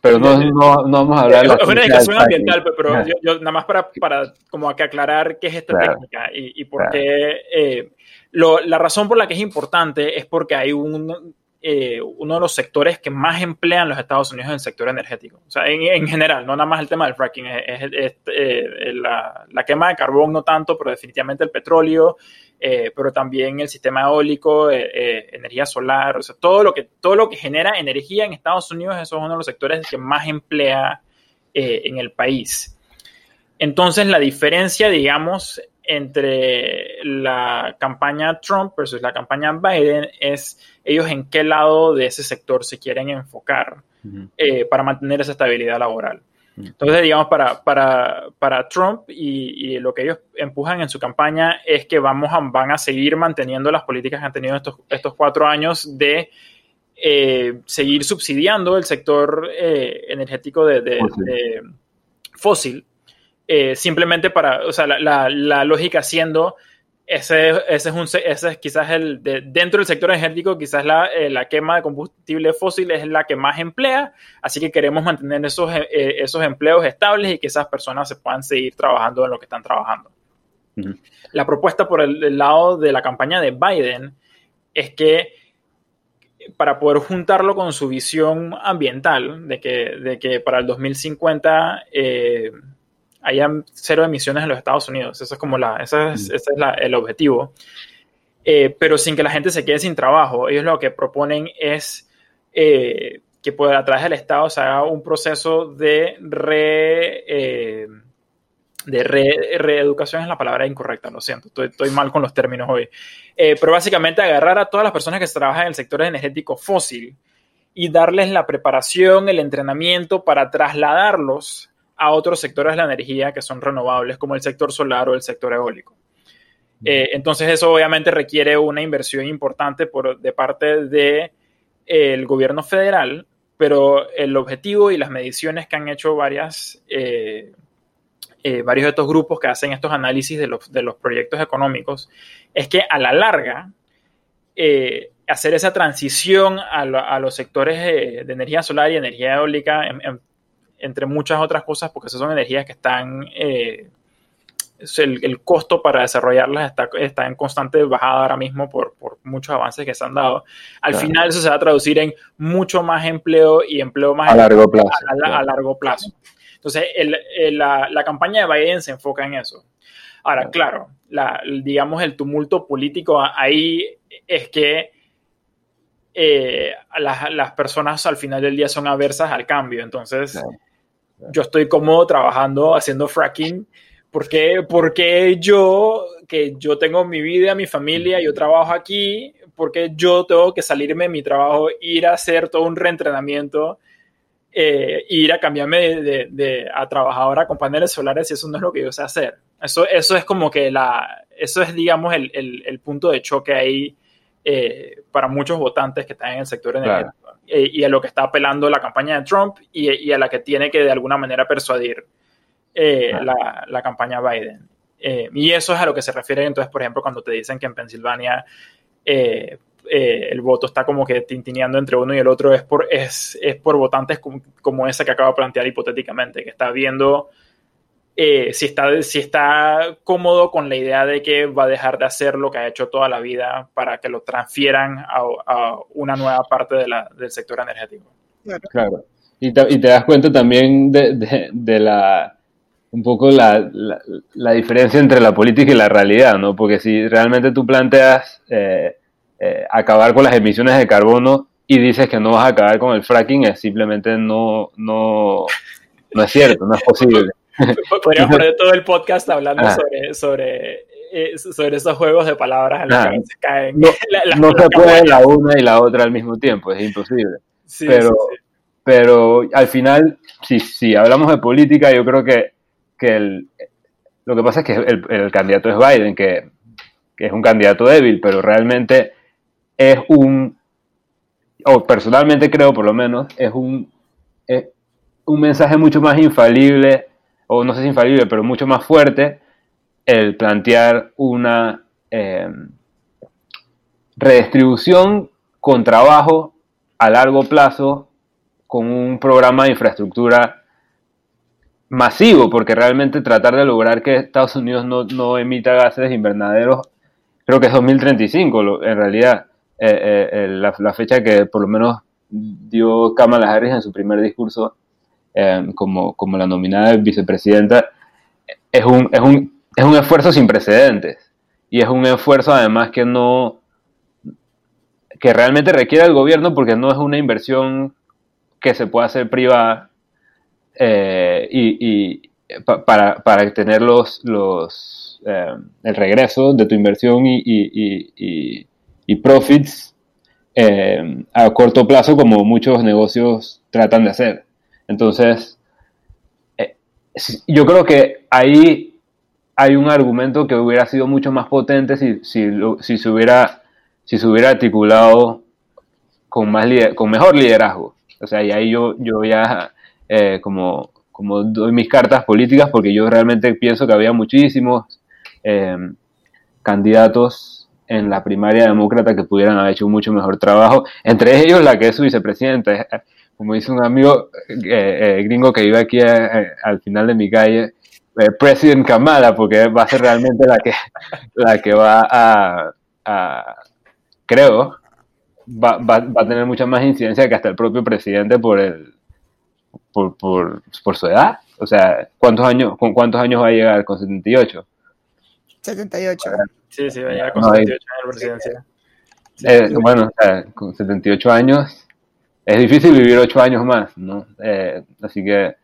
Pero no, no, no, vamos a hablar de... Es una discusión ambiental, pero yo, nada más para, para como que aclarar qué es esta técnica y, y por qué... Eh, lo, la razón por la que es importante es porque hay un eh, uno de los sectores que más emplean los Estados Unidos en el sector energético. O sea, en, general, no nada más el tema del fracking, es, eh, la, quema de carbón no tanto, pero definitivamente el petróleo, eh, pero también el sistema eólico, energía solar, o sea, todo lo, que, todo lo que genera energía en Estados Unidos, eso es uno de los sectores que más emplea en el país. Entonces, la diferencia, digamos, entre la campaña Trump versus la campaña Biden es ellos en qué lado de ese sector se quieren enfocar eh, para mantener esa estabilidad laboral. Entonces, digamos, para, para, para Trump y, lo que ellos empujan en su campaña es que vamos a, van a seguir manteniendo las políticas que han tenido estos, estos cuatro años de eh, seguir subsidiando el sector eh, energético de fósil eh, simplemente para, o sea, la, la, lógica siendo, ese, ese, es un, ese es quizás el, de, dentro del sector energético, quizás la, eh, la, quema de combustible fósil es la que más emplea, así que queremos mantener esos, eh, esos empleos estables y que esas personas se puedan seguir trabajando en lo que están trabajando. La propuesta por el, lado de la campaña de Biden es que para poder juntarlo con su visión ambiental, de que, de que para el 2050 eh, haya cero emisiones en los Estados Unidos. Eso es como la, ese es, ese es el objetivo. Eh, pero sin que la gente se quede sin trabajo. Ellos lo que proponen es eh, que por a través del Estado se haga un proceso de re, eh, de reeducación es la palabra incorrecta, lo siento, estoy, estoy mal con los términos hoy. pero básicamente agarrar a todas las personas que trabajan en el sector energético fósil y darles la preparación, el entrenamiento para trasladarlos a otros sectores de la energía que son renovables, como el sector solar o el sector eólico. Eh, entonces eso obviamente requiere una inversión importante por, de parte del de, eh, gobierno federal, pero el objetivo y las mediciones que han hecho varias, eh, varios de estos grupos que hacen estos análisis de los, de los proyectos económicos es que a la larga hacer esa transición a, a los sectores de energía solar y energía eólica en, en, entre muchas otras cosas, porque esas son energías que están, eh, el, costo para desarrollarlas está, está, en constante bajada ahora mismo por, por muchos avances que se han dado. Al final eso se va a traducir en mucho más empleo y empleo más a largo plazo. A, largo plazo. Entonces, el, la, la, campaña de Biden se enfoca en eso. Ahora, claro, la, digamos el tumulto político ahí es que eh, las, las, personas al final del día son aversas al cambio. Entonces, yo estoy cómodo trabajando, haciendo fracking. porque Porque yo, que yo tengo mi vida, mi familia, yo trabajo aquí, porque yo tengo que salirme de mi trabajo, ir a hacer todo un reentrenamiento, eh, ir a cambiarme de, a trabajadora con paneles solares y eso no es lo que yo sé hacer. Eso, eso es como que la, eso es, digamos, el, el, punto de choque ahí eh, para muchos votantes que están en el sector energético eh, y a lo que está apelando la campaña de Trump y, y, a la que tiene que de alguna manera persuadir la, la, campaña Biden. y eso es a lo que se refiere entonces, por ejemplo, cuando te dicen que en Pensilvania eh, eh, el voto está como que tintineando entre uno y el otro es por, es, es por votantes como, como esa que acabo de plantear hipotéticamente, que está viendo eh, si, está, si está cómodo con la idea de que va a dejar de hacer lo que ha hecho toda la vida para que lo transfieran a, una nueva parte de la, del sector energético. Claro. Y, te, y te das cuenta también de, de, la un poco la, la, diferencia entre la política y la realidad, ¿no? Porque si realmente tú planteas eh, eh, acabar con las emisiones de carbono y dices que no vas a acabar con el fracking, es simplemente no, no, no es cierto, no es posible. Podríamos poner todo el podcast hablando ah. sobre, sobre, eh, sobre esos juegos de palabras en los ah. que se caen. No, no se puede la una y la otra al mismo tiempo, es imposible. pero, pero al final, si, si hablamos de política, yo creo que, que el, lo que pasa es que el, el candidato es Biden, que, que, es un candidato débil, pero realmente es un, o personalmente creo por lo menos, es un, un mensaje mucho más infalible, o no sé si infalible, pero mucho más fuerte, el plantear una em, redistribución con trabajo a largo plazo, con un programa de infraestructura masivo, porque realmente tratar de lograr que Estados Unidos no, no emita gases invernaderos, creo que es 2035 en realidad. Eh, eh, eh, la, fecha que por lo menos dio Kamala Harris en su primer discurso como, como la nominada vicepresidenta, es un, es, un, es un esfuerzo sin precedentes. Y es un esfuerzo además que no que realmente requiere el gobierno porque no es una inversión que se pueda hacer privada y, para, para, tener los, los el regreso de tu inversión y, y profits eh, a corto plazo como muchos negocios tratan de hacer. Entonces, eh, yo creo que ahí hay un argumento que hubiera sido mucho más potente si, si, si se, hubiera, si se hubiera articulado con, más con mejor liderazgo. O sea, y ahí yo, yo ya eh, como, como doy mis cartas políticas porque yo realmente pienso que había muchísimos candidatos en la primaria demócrata que pudieran haber hecho un mucho mejor trabajo, entre ellos la que es su vicepresidenta, como dice un amigo eh, eh, gringo que vive aquí eh, al final de mi calle, President Kamala, porque va a ser realmente la que, la que va a, creo, va, va, va, a tener mucha más incidencia que hasta el propio presidente por el por, por, por su edad. O sea, ¿cuántos años, ¿con cuántos años va a llegar? ¿Con 78? 78. Sí, sí, va con 78 años de presidencia. Eh, bueno, con 78 años es difícil vivir 8 años más, ¿no? Eh, así que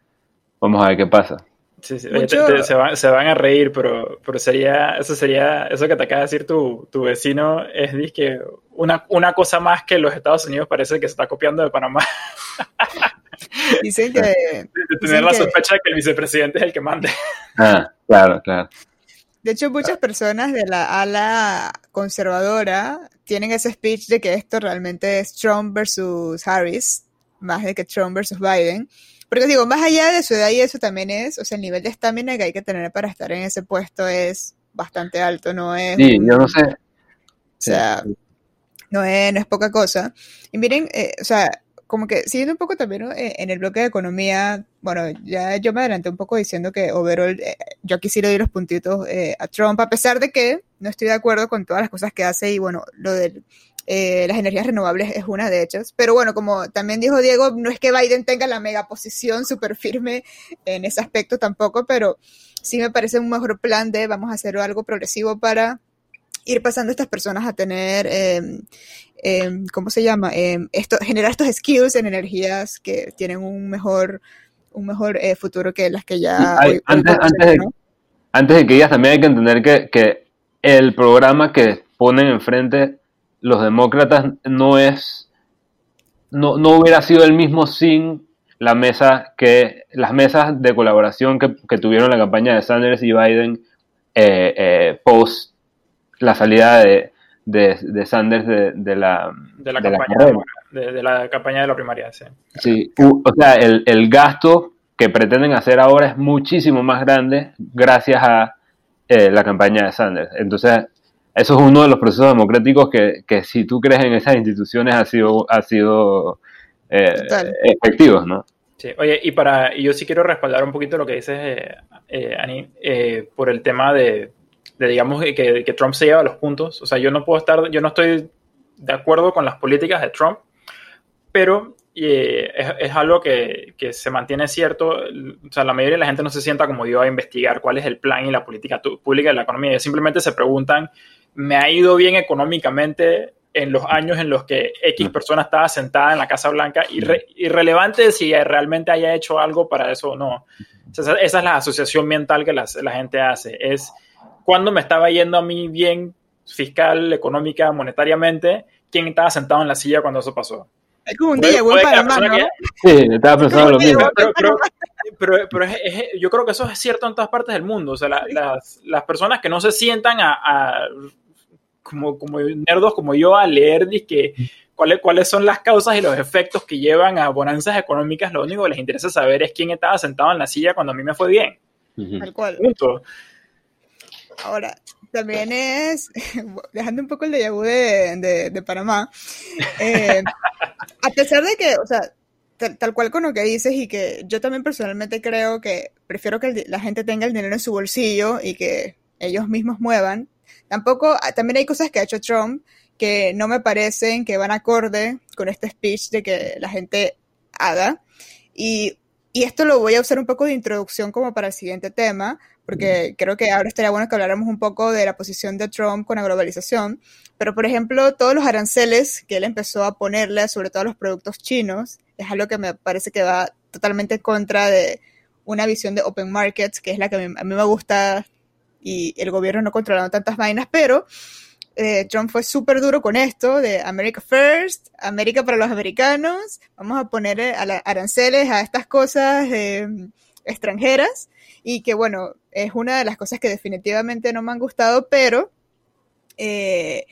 vamos a ver qué pasa. Sí, sí. se, van, se, van, a reír, pero, pero sería, eso sería, eso que te acaba de decir tu, tu vecino, es que una, una cosa más que los Estados Unidos parece que se está copiando de Panamá. Dicen que... De, tener la sospecha de que el vicepresidente es el que mande. Ah, claro, claro. De hecho, muchas personas de la ala conservadora tienen ese speech de que esto realmente es Trump versus Harris, más de que Trump versus Biden. Porque digo, más allá de su edad y eso también es, o sea, el nivel de estamina que hay que tener para estar en ese puesto es bastante alto, no es... Sí, yo no sé. O sea, no es, no es poca cosa. Y miren, eh, o sea, como que siguiendo un poco también eh, en el bloque de economía, bueno, ya yo me adelanté un poco diciendo que overall eh, yo quisiera ir los puntitos eh, a Trump, a pesar de que no estoy de acuerdo con todas las cosas que hace y bueno, lo de las energías renovables es una de ellas. Pero bueno, como también dijo Diego, no es que Biden tenga la mega posición súper firme en ese aspecto tampoco, pero sí me parece un mejor plan de vamos a hacer algo progresivo para ir pasando a estas personas a tener em, Em, ¿cómo se llama? Em, esto, generar estos skills en energías que tienen un mejor, un mejor eh, futuro que las que ya... antes, antes, de, que digas, también hay que entender que, que el programa que ponen enfrente los demócratas no es, no, no hubiera sido el mismo sin la mesa que, las mesas de colaboración que, que tuvieron la campaña de Sanders y Biden eh, eh, post la salida de, de, de Sanders de, de, la, de, la, campaña, de, la campaña de la primaria. Sí, sí o sea, el, el gasto que pretenden hacer ahora es muchísimo más grande gracias a eh, la campaña de Sanders. Entonces, eso es uno de los procesos democráticos que, que si tú crees en esas instituciones ha sido, ha sido eh, efectivos, ¿no? Sí, oye, y para, y yo sí quiero respaldar un poquito lo que dices, eh, eh Ani, eh, por el tema de, de digamos, que, que, Trump se lleva los puntos. O sea, yo no puedo estar, yo no estoy de acuerdo con las políticas de Trump, pero es, es, algo que, que, se mantiene cierto. O sea, la mayoría de la gente no se sienta como yo a investigar cuál es el plan y la política pública de la economía. Ellos simplemente se preguntan, ¿me ha ido bien económicamente en los años en los que X mm. persona estaba sentada en la Casa Blanca, irrelevante si realmente haya hecho algo para eso o no. esa, es la asociación mental que la, la gente hace. Es cuando me estaba yendo a mí bien fiscal, económica, monetariamente, quién estaba sentado en la silla cuando eso pasó. Es como un día, buen para ¿no? Sí, estaba pensando lo mismo. Pero, pero, pero, yo creo que eso es cierto en todas partes del mundo. O sea, las, las, personas que no se sientan a, a como, como nerdos como yo a leer que, cuáles, cuáles son las causas y los efectos que llevan a bonanzas económicas, lo único que les interesa saber es quién estaba sentado en la silla cuando a mí me fue bien. Tal cual. Ahora, también es, dejando un poco el déjà vu de, de, Panamá, eh, a pesar de que, o sea, tal, cual con lo que dices y que yo también personalmente creo que prefiero que la gente tenga el dinero en su bolsillo y que ellos mismos muevan, tampoco, ah, también hay cosas que ha hecho Trump que no me parecen que van acorde con este speech de que la gente haga. Y, y esto lo voy a usar un poco de introducción como para el siguiente tema, porque creo que ahora estaría bueno que habláramos un poco de la posición de Trump con la globalización. Pero, por ejemplo, todos los aranceles que él empezó a ponerle, sobre todo a los productos chinos, es algo que me parece que va totalmente contra de una visión de open markets, que es la que a mí, me gusta y el gobierno no controlando tantas vainas, pero eh, Trump fue súper duro con esto de America First, América para los americanos, vamos a poner eh, aranceles a estas cosas eh, extranjeras y que bueno, es una de las cosas que definitivamente no me han gustado, pero eh,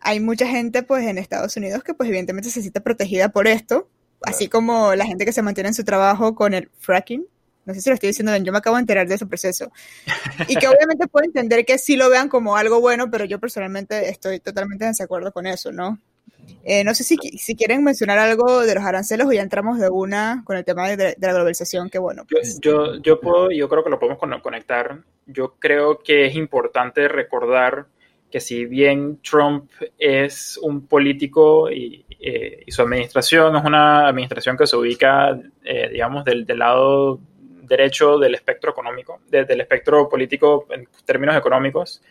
hay mucha gente pues en Estados Unidos que pues evidentemente se siente protegida por esto, así como la gente que se mantiene en su trabajo con el fracking. No sé si lo estoy diciendo bien, yo me acabo de enterar de ese proceso. Y que obviamente puedo entender que sí lo vean como algo bueno, pero yo personalmente estoy totalmente en desacuerdo con eso, ¿no? Eh, no sé si, si, quieren mencionar algo de los aranceles o ya entramos de una con el tema de, la globalización, que bueno. Pues, yo, yo, puedo, yo creo que lo podemos conectar. Yo creo que es importante recordar que si bien Trump es un político y, eh, y su administración es una administración que se ubica, eh, digamos, del, del, lado derecho del espectro económico, del espectro político en términos económicos,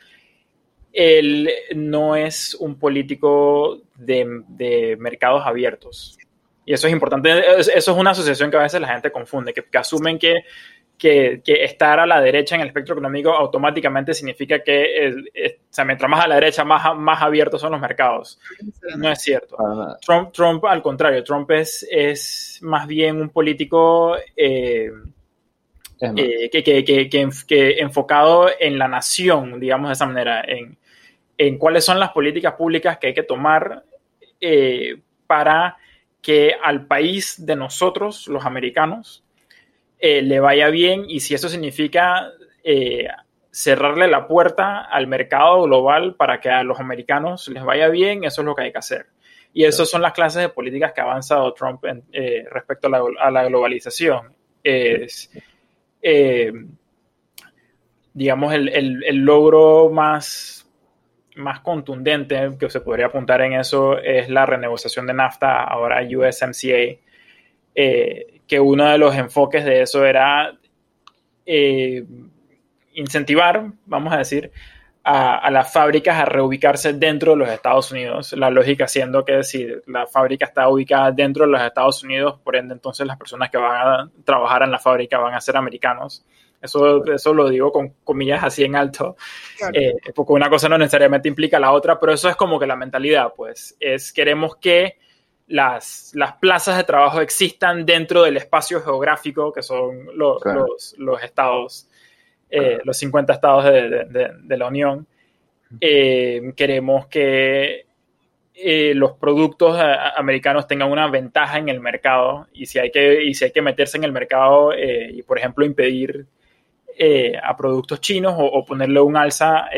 él no es un político de, mercados abiertos. Y eso es importante, eso es una asociación que a veces la gente confunde, que, asumen que, que, estar a la derecha en el espectro económico automáticamente significa que, o mientras más a la derecha, más, más abiertos son los mercados. No es cierto. Trump, Trump al contrario, Trump es, es más bien un político... Eh, eh, que, que, que, que, enfocado en la nación, digamos de esa manera, en, en cuáles son las políticas públicas que hay que tomar eh, para que al país de nosotros, los americanos, eh, le vaya bien y si eso significa eh, cerrarle la puerta al mercado global para que a los americanos les vaya bien, eso es lo que hay que hacer. Y esas son las clases de políticas que ha avanzado Trump respecto a la, a la, globalización. Es, digamos, el, el, el logro más más contundente que se podría apuntar en eso es la renegociación de NAFTA, ahora USMCA, eh, que uno de los enfoques de eso era eh, incentivar, vamos a decir, a, las fábricas a reubicarse dentro de los Estados Unidos. La lógica siendo que si la fábrica está ubicada dentro de los Estados Unidos, por ende entonces las personas que van a trabajar en la fábrica van a ser americanos. Eso, eso lo digo con comillas así en alto, eh, porque una cosa no necesariamente implica la otra, pero eso es como que la mentalidad, pues, es queremos que las, las plazas de trabajo existan dentro del espacio geográfico que son los, los, estados, eh, los 50 estados de, de, la Unión. Eh, queremos que eh, los productos americanos tengan una ventaja en el mercado y si hay que, y si hay que meterse en el mercado y, por ejemplo, impedir a productos chinos o, ponerle un alza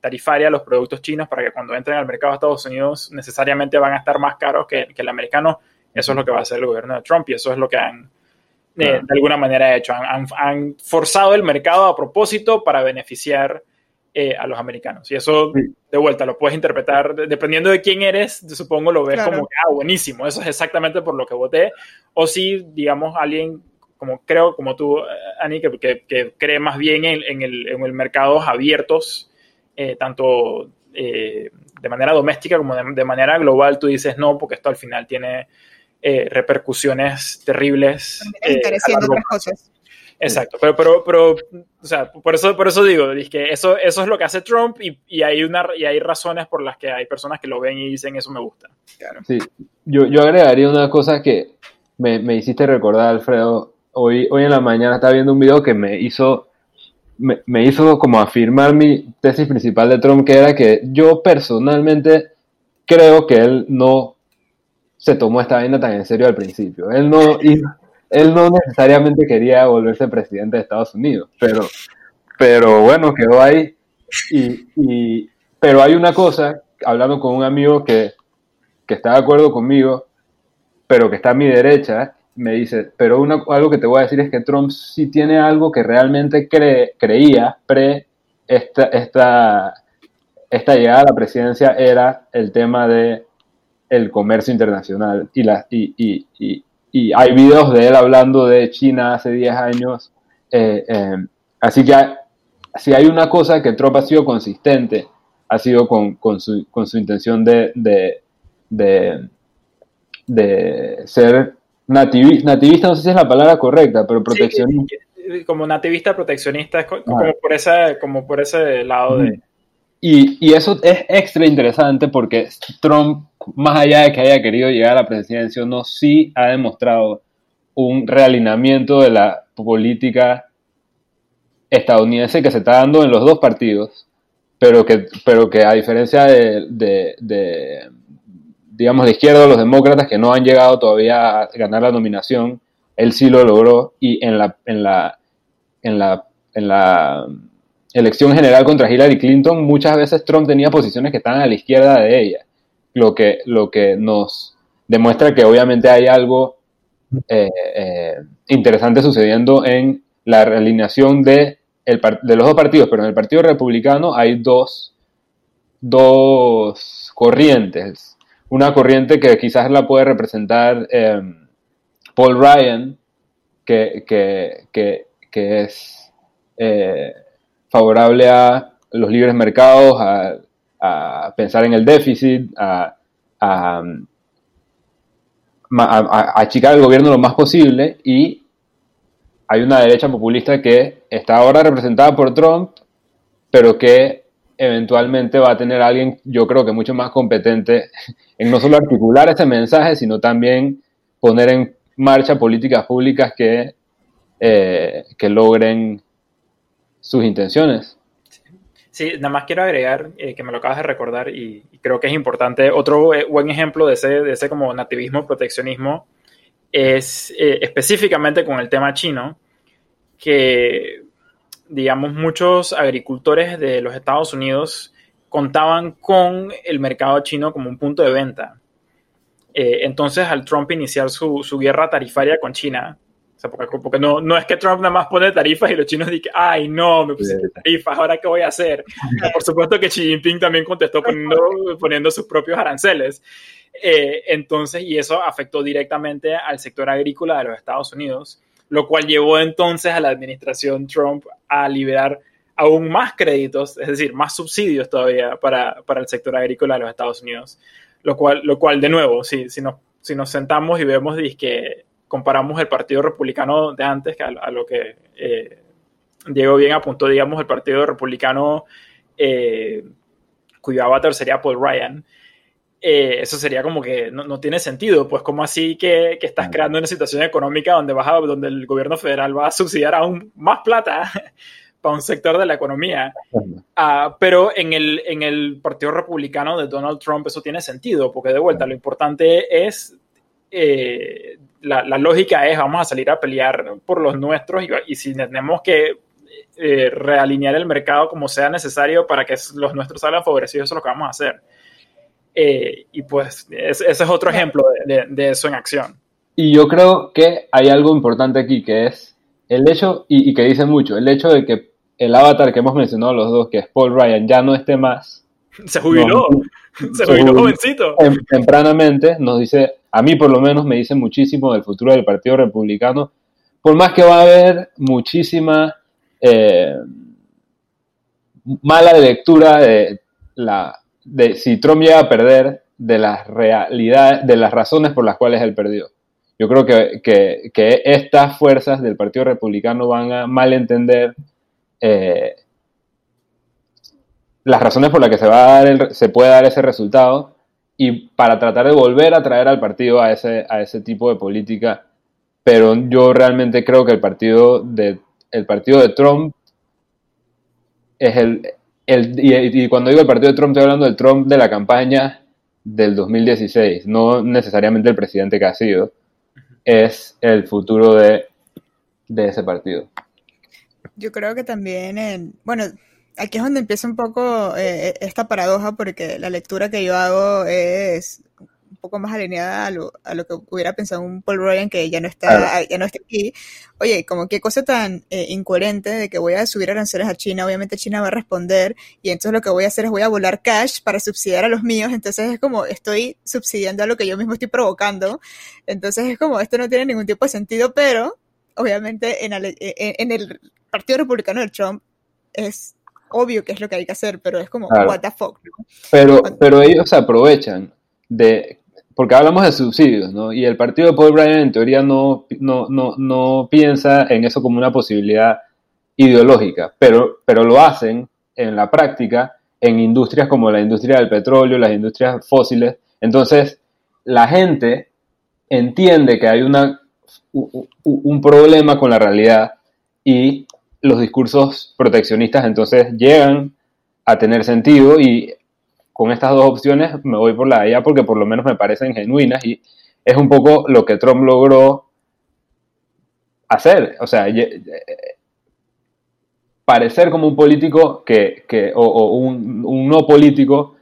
tarifaria a los productos chinos para que cuando entren al mercado de Estados Unidos necesariamente van a estar más caros que, el americano. Eso es lo que va a hacer el gobierno de Trump y eso es lo que han eh, de alguna manera hecho. Han, forzado el mercado a propósito para beneficiar a los americanos. Y eso, de vuelta, lo puedes interpretar, dependiendo de quién eres, supongo lo ves como que, ah, buenísimo, eso es exactamente por lo que voté. O si, digamos, alguien como creo, como tú, Ani, que, que, cree más bien en, en, el, en el mercados abiertos, eh, tanto eh, de manera doméstica como de, manera global, tú dices no, porque esto al final tiene eh, repercusiones terribles. Encareciendo otras cosas. Exacto, pero, pero, pero o sea, por eso, por eso digo, que eso, eso es lo que hace Trump y, y, hay una, y hay razones por las que hay personas que lo ven y dicen eso me gusta. Claro. Sí, yo, yo agregaría una cosa que me, me hiciste recordar, Alfredo, hoy, hoy en la mañana estaba viendo un video que me hizo, me, hizo como afirmar mi tesis principal de Trump, que era que yo personalmente creo que él no se tomó esta vaina tan en serio al principio. Él no, él no necesariamente quería volverse presidente de Estados Unidos, pero, pero bueno, quedó ahí. Y, pero hay una cosa, hablando con un amigo que, que está de acuerdo conmigo, pero que está a mi derecha, me dice, pero una, algo que te voy a decir es que Trump sí tiene algo que realmente creía pre esta, esta, esta llegada a la presidencia era el tema de el comercio internacional y, la, y, y, y, y hay videos de él hablando de China hace 10 años. Eh, eh, así que si hay una cosa que Trump ha sido consistente, ha sido con, con, su, con su, intención de, de, de, de ser nativista, no sé si es la palabra correcta, pero proteccionista. como nativista proteccionista, como, por ese, como por ese lado de... Y, y, eso es extra interesante porque Trump, más allá de que haya querido llegar a la presidencia, no sí ha demostrado un realineamiento de la política estadounidense que se está dando en los dos partidos, pero que, pero que a diferencia de digamos, de izquierda, los demócratas que no han llegado todavía a ganar la nominación, él sí lo logró y en la, en la, en la, en la elección general contra Hillary Clinton, muchas veces Trump tenía posiciones que estaban a la izquierda de ella, lo que, lo que nos demuestra que obviamente hay algo eh, eh, interesante sucediendo en la realineación de, el, de los dos partidos, pero en el Partido Republicano hay dos, dos corrientes. Una corriente que quizás la puede representar em, Paul Ryan, que, es eh, favorable a los libres mercados, a, pensar en el déficit, a, achicar el gobierno lo más posible. Y hay una derecha populista que está ahora representada por Trump, pero que eventualmente va a tener alguien, yo creo que mucho más competente en no solo articular ese mensaje, sino también poner en marcha políticas públicas que, eh, que logren sus intenciones. Sí, nada más quiero agregar, eh, que me lo acabas de recordar y, creo que es importante, otro eh, buen ejemplo de ese, de ese como nativismo, proteccionismo, es específicamente con el tema chino, que digamos, muchos agricultores de los Estados Unidos contaban con el mercado chino como un punto de venta. Eh, entonces, al Trump iniciar su, guerra tarifaria con China, sea, porque, no, no, es que Trump nada más pone tarifas y los chinos dicen, ay, no, me puse tarifas, ¿ahora qué voy a hacer? Por supuesto que Xi Jinping también contestó poniendo, sus propios aranceles. Eh, entonces, y eso afectó directamente al sector agrícola de los Estados Unidos lo cual llevó entonces a la administración Trump a liberar aún más créditos, es decir, más subsidios todavía para, el sector agrícola de los Estados Unidos. Lo cual, lo cual de nuevo, si, si, nos, si nos sentamos y vemos que comparamos el Partido Republicano de antes a, lo que, eh, Diego bien apuntó, digamos, el Partido Republicano, eh, cuyo avatar sería Paul Ryan. Eh, eso sería como que no, tiene sentido, pues como así que, que, estás creando una situación económica donde, vas a, donde el gobierno federal va a subsidiar aún más plata para un sector de la economía. Uh, pero en el, en el Partido Republicano de Donald Trump eso tiene sentido, porque de vuelta lo importante es, eh, la, la, lógica es vamos a salir a pelear por los nuestros y, y si tenemos que eh, realinear el mercado como sea necesario para que los nuestros salgan favorecidos, eso es lo que vamos a hacer. Eh, y pues ese es otro ejemplo de, eso en acción. Y yo creo que hay algo importante aquí, que es el hecho, y, que dice mucho, el hecho de que el avatar que hemos mencionado los dos, que es Paul Ryan, ya no esté más. Se jubiló, se jubiló jovencito. tempranamente nos dice, a mí por lo menos me dice muchísimo del futuro del Partido Republicano, por más que va a haber muchísima eh, mala lectura de si Trump llega a perder de las realidades, de las razones por las cuales él perdió. Yo creo que, que, estas fuerzas del Partido Republicano van a malentender eh, las razones por las que se, va a dar se puede dar ese resultado y para tratar de volver a traer al partido a ese, a ese tipo de política. Pero yo realmente creo que el partido de, el partido de Trump es el, y, cuando digo el partido de Trump, estoy hablando del Trump de la campaña del 2016, no necesariamente el presidente que ha sido, es el futuro de, ese partido. Yo creo que también, en, bueno, aquí es donde empieza un poco eh, esta paradoja, porque la lectura que yo hago es poco más alineada a lo, a lo que hubiera pensado un Paul Ryan que ya no está, ya no está aquí. Oye, como qué cosa tan eh, incoherente de que voy a subir aranceles a China, obviamente China va a responder y entonces lo que voy a hacer es voy a volar cash para subsidiar a los míos, entonces es como estoy subsidiando a lo que yo mismo estoy provocando, entonces es como esto no tiene ningún tipo de sentido, pero obviamente en, el, en el Partido Republicano de Trump es obvio que es lo que hay que hacer, pero es como, what the fuck. Pero, pero ellos aprovechan de porque hablamos de subsidios, ¿no? Y el partido de Paul Bryan en teoría no, no, no, no piensa en eso como una posibilidad ideológica, pero, pero lo hacen en la práctica en industrias como la industria del petróleo, las industrias fósiles. Entonces, la gente entiende que hay una, un problema con la realidad y los discursos proteccionistas entonces llegan a tener sentido y con estas dos opciones me voy por la de allá porque por lo menos me parecen genuinas y es un poco lo que Trump logró hacer. O sea, parecer como un político que, o, un, no político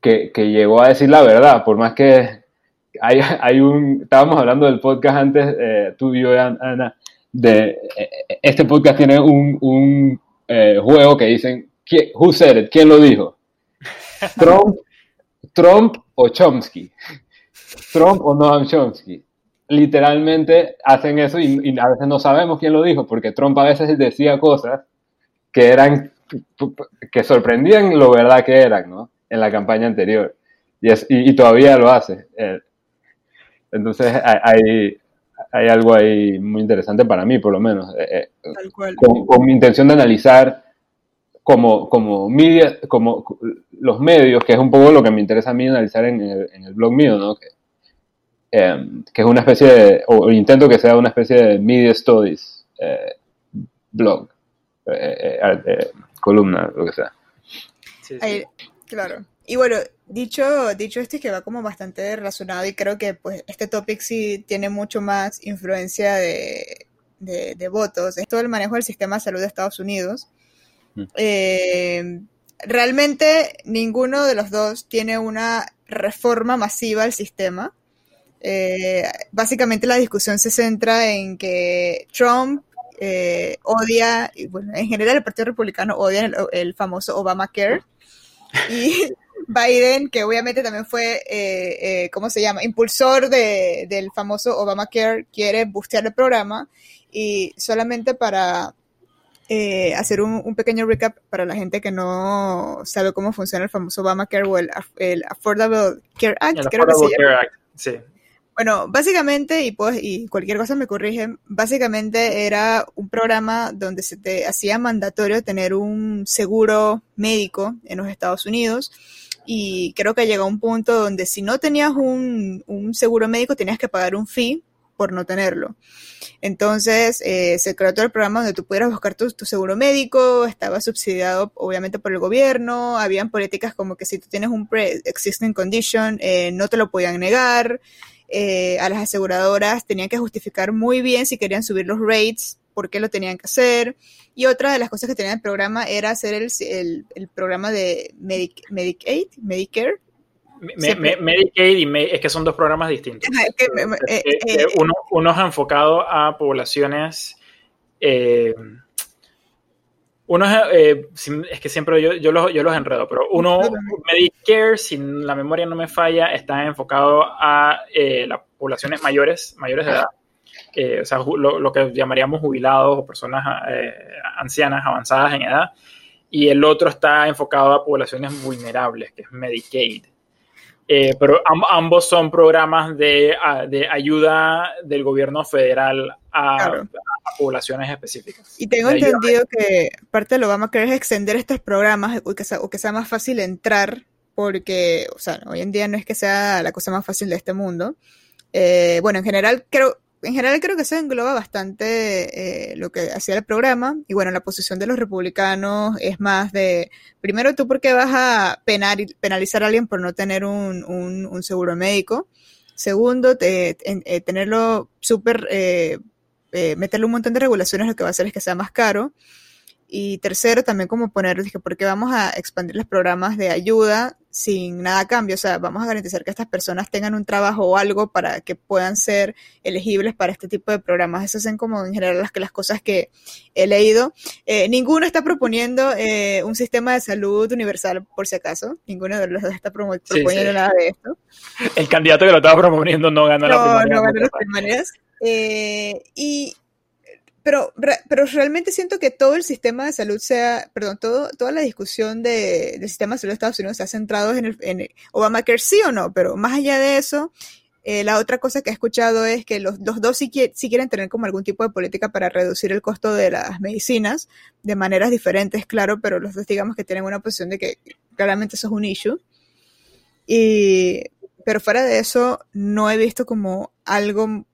que, llegó a decir la verdad, por más que hay, hay un, estábamos hablando del podcast antes, eh, tú y yo, Ana, de eh, este podcast tiene un, eh, juego que dicen, who said it? ¿Quién lo dijo? Trump, Trump o Chomsky. Trump o Noam Chomsky. Literalmente hacen eso y, a veces no sabemos quién lo dijo, porque Trump a veces decía cosas que eran, que sorprendían lo verdad que eran, ¿no? En la campaña anterior. Y, todavía lo hace. Eh, entonces hay, hay algo ahí muy interesante para mí, por lo menos. Eh, eh, con, con mi intención de analizar como, como, media, como los medios, que es un poco lo que me interesa a mí analizar en el, en el blog mío, ¿no? Que, em, que, es una especie de, o intento que sea una especie de media studies eh, blog, eh, eh, columna, lo que sea. claro. Y bueno, dicho, dicho esto, es que va como bastante relacionado y creo que pues este topic sí tiene mucho más influencia de, de, de votos. Es todo el manejo del sistema de salud de Estados Unidos. Eh, realmente ninguno de los dos tiene una reforma masiva al sistema. Eh, básicamente la discusión se centra en que Trump eh, odia, y bueno, en general el Partido Republicano odia el, famoso Obamacare. Y Biden, que obviamente también fue, ¿cómo se llama?, impulsor del famoso Obamacare, quiere bustear el programa y solamente para eh, hacer un, pequeño recap para la gente que no sabe cómo funciona el famoso Obamacare o el, Affordable Care Act. Affordable Care Act, sí. Bueno, básicamente, y, pues, y cualquier cosa me corrigen, básicamente era un programa donde se te hacía mandatorio tener un seguro médico en los Estados Unidos y creo que llegó a un punto donde si no tenías un, un seguro médico tenías que pagar un fee por no tenerlo. Entonces, eh, se creó todo el programa donde tú pudieras buscar tu, seguro médico, estaba subsidiado obviamente por el gobierno, habían políticas como que si tú tienes un pre-existing condition, eh, no te lo podían negar, eh, a las aseguradoras tenían que justificar muy bien si querían subir los rates, por qué lo tenían que hacer. Y otra de las cosas que tenía el programa era hacer el, el, programa de Medic, Medicaid, Medicare, Medicaid y es que son dos programas distintos. Eh, eh, uno, uno, es enfocado a poblaciones. Eh, uno es, es, que siempre yo, yo, los, yo los enredo, pero uno, Medicare, si la memoria no me falla, está enfocado a las poblaciones mayores, mayores de edad. O sea, lo, lo, que llamaríamos jubilados o personas ancianas avanzadas en edad. Y el otro está enfocado a poblaciones vulnerables, que es Medicaid. Eh, pero ambos son programas de, ayuda del gobierno federal a, poblaciones específicas. Y tengo entendido que parte de lo que vamos a querer es extender estos programas o que, sea, o que sea más fácil entrar, porque, o sea, hoy en día no es que sea la cosa más fácil de este mundo. Eh, bueno, en general creo, en general creo que se engloba bastante eh, lo que hacía el programa. Y bueno, la posición de los republicanos es más de, primero tú porque vas a penalizar a alguien por no tener un, seguro médico. Segundo, eh, tenerlo súper, eh, meterle un montón de regulaciones lo que va a hacer es que sea más caro. Y tercero, también como poner, dije, porque vamos a expandir los programas de ayuda sin nada a cambio? O sea, vamos a garantizar que estas personas tengan un trabajo o algo para que puedan ser elegibles para este tipo de programas. Esas son como en general las, las cosas que he leído. Eh, ninguno está proponiendo eh, un sistema de salud universal, por si acaso. Ninguno de los dos está proponiendo nada de esto. El candidato que lo estaba proponiendo no ganó la primaria. No ganó las primarias. Eh, y pero, pero realmente siento que todo el sistema de salud sea, perdón, todo, toda la discusión de, del sistema de salud de Estados Unidos se ha centrado en, el, en Obamacare sí o no, pero más allá de eso, eh, la otra cosa que he escuchado es que los, dos sí, quieren tener como algún tipo de política para reducir el costo de las medicinas de maneras diferentes, claro, pero los dos digamos que tienen una posición de que claramente eso es un issue. Y, pero fuera de eso, no he visto como algo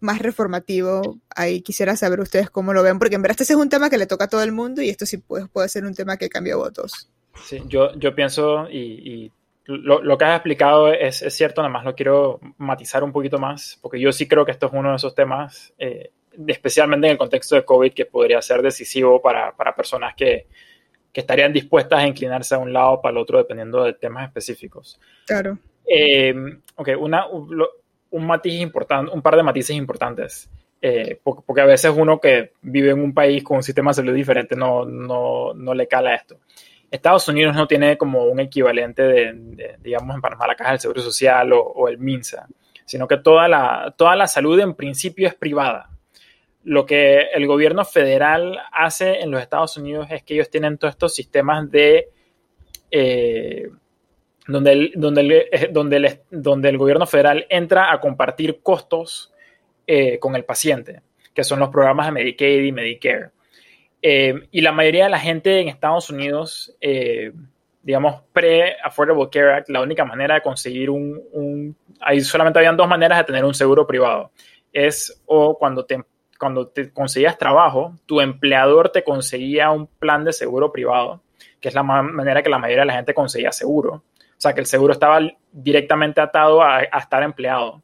más reformativo. Ahí quisiera saber ustedes cómo lo ven, porque en verdad este es un tema que le toca a todo el mundo y esto sí puede, puede ser un tema que cambia votos. Sí, yo, yo pienso y, lo, lo, que has explicado es, es, cierto, nada más lo quiero matizar un poquito más, porque yo sí creo que esto es uno de esos temas, eh, especialmente en el contexto de COVID, que podría ser decisivo para, para personas que, que, estarían dispuestas a inclinarse a un lado o para el otro dependiendo de temas específicos. Claro. Eh, ok, una, un matiz importante, un par de matices importantes. Eh, porque, a veces uno que vive en un país con un sistema de salud diferente no, no, no le cala esto. Estados Unidos no tiene como un equivalente de, digamos, en Panamá la Caja del Seguro Social o, el MINSA, sino que toda la, toda la salud en principio es privada. Lo que el gobierno federal hace en los Estados Unidos es que ellos tienen todos estos sistemas de eh, eh, donde el gobierno federal entra a compartir costos eh, con el paciente, que son los programas de Medicaid y Medicare. Eh, y la mayoría de la gente en Estados Unidos, digamos, pre-Affordable Care Act, la única manera de conseguir un, un, Ahí solamente habían dos maneras de tener un seguro privado. Es o cuando te, cuando te conseguías trabajo, tu empleador te conseguía un plan de seguro privado, que es la manera que la mayoría de la gente conseguía seguro o sea, que el seguro estaba directamente atado a, estar empleado.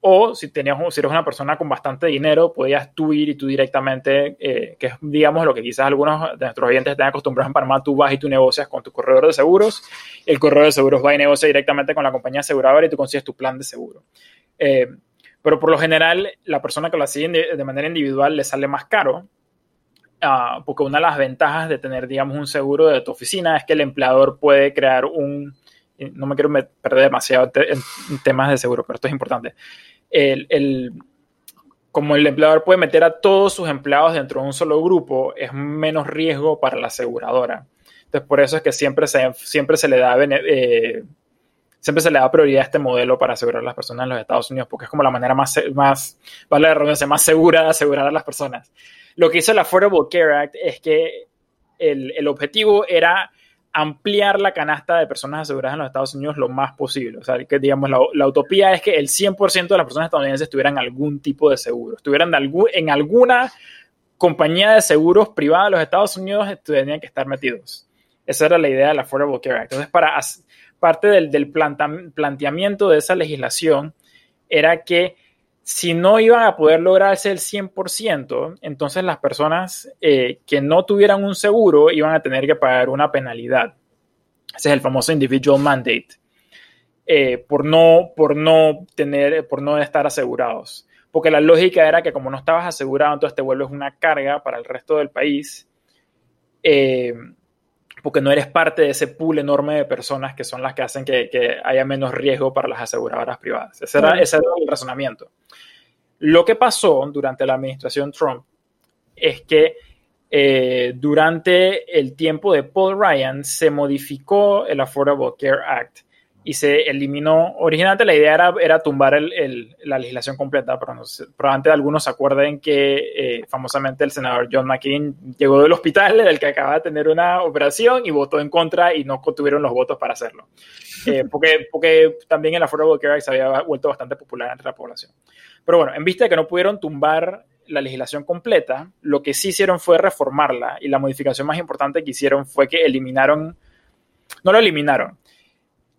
O si, tenías, si eres una persona con bastante dinero, podías tú ir y tú directamente, eh, que es, digamos, lo que quizás algunos de nuestros oyentes estén acostumbrados en Panamá, tú vas y tú negocias con tu corredor de seguros, el corredor de seguros va y negocia directamente con la compañía aseguradora y tú consigues tu plan de seguro. Eh, pero por lo general, la persona que lo hace de manera individual le sale más caro Ah, porque una de las ventajas de tener, digamos, un seguro de tu oficina es que el empleador puede crear un, no me quiero perder demasiado en temas de seguro, pero esto es importante. El, como el empleador puede meter a todos sus empleados dentro de un solo grupo, es menos riesgo para la aseguradora. Entonces, por eso es que siempre se, siempre se le da, eh, siempre se le da prioridad a este modelo para asegurar a las personas en los Estados Unidos, porque es como la manera más, más vale la más segura de asegurar a las personas. Lo que hizo la Affordable Care Act es que el, el objetivo era ampliar la canasta de personas aseguradas en los Estados Unidos lo más posible. O sea, que digamos, la, la utopía es que el 100% de las personas estadounidenses tuvieran algún tipo de seguro, estuvieran de algún, en alguna compañía de seguros privada de los Estados Unidos, tenían que estar metidos. Esa era la idea de la Affordable Care Act. Entonces, para parte del, del planteamiento de esa legislación era que si no iban a poder lograrse el 100%, entonces las personas eh, que no tuvieran un seguro iban a tener que pagar una penalidad. Ese es el famoso individual mandate. Eh, por, no, por, no tener, por no estar asegurados. Porque la lógica era que como no estabas asegurado, entonces te vuelves una carga para el resto del país. Eh, porque no eres parte de ese pool enorme de personas que son las que hacen que, haya menos riesgo para las aseguradoras privadas. Ese era, ese era, el razonamiento. Lo que pasó durante la administración Trump es que eh, durante el tiempo de Paul Ryan se modificó el Affordable Care Act y se eliminó. Originalmente la idea era, era tumbar el, la legislación completa, pero probablemente algunos se acuerden que eh, famosamente el senador John McCain llegó del hospital del que acaba de tener una operación y votó en contra y no tuvieron los votos para hacerlo. Eh, porque, porque también el Affordable Care Act se había vuelto bastante popular entre la población. Pero bueno, en vista de que no pudieron tumbar la legislación completa, lo que sí hicieron fue reformarla y la modificación más importante que hicieron fue que eliminaron, no lo eliminaron,